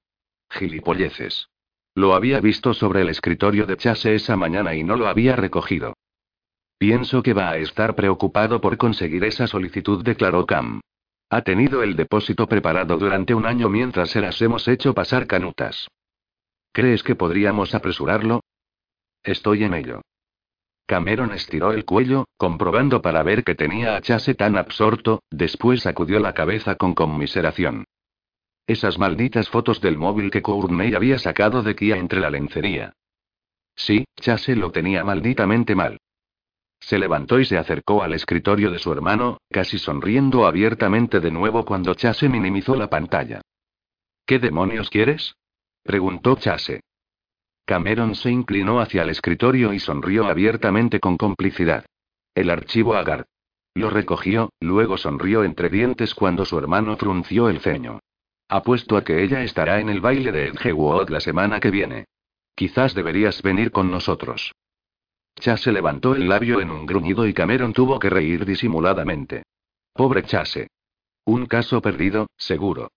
Speaker 1: Gilipolleces. Lo había visto sobre el escritorio de Chase esa mañana y no lo había recogido. Pienso que va a estar preocupado por conseguir esa solicitud, declaró Cam. Ha tenido el depósito preparado durante un año mientras se las hemos hecho pasar canutas. ¿Crees que podríamos apresurarlo? Estoy en ello. Cameron estiró el cuello, comprobando para ver que tenía a Chase tan absorto, después sacudió la cabeza con conmiseración. Esas malditas fotos del móvil que Courtney había sacado de Kia entre la lencería. Sí, Chase lo tenía malditamente mal. Se levantó y se acercó al escritorio de su hermano, casi sonriendo abiertamente de nuevo cuando Chase minimizó la pantalla. ¿Qué demonios quieres? preguntó Chase. Cameron se inclinó hacia el escritorio y sonrió abiertamente con complicidad. El archivo Agar. Lo recogió, luego sonrió entre dientes cuando su hermano frunció el ceño. Apuesto a que ella estará en el baile de Edgewood la semana que viene. Quizás deberías venir con nosotros. Chase levantó el labio en un gruñido y Cameron tuvo que reír disimuladamente. Pobre Chase. Un caso perdido, seguro.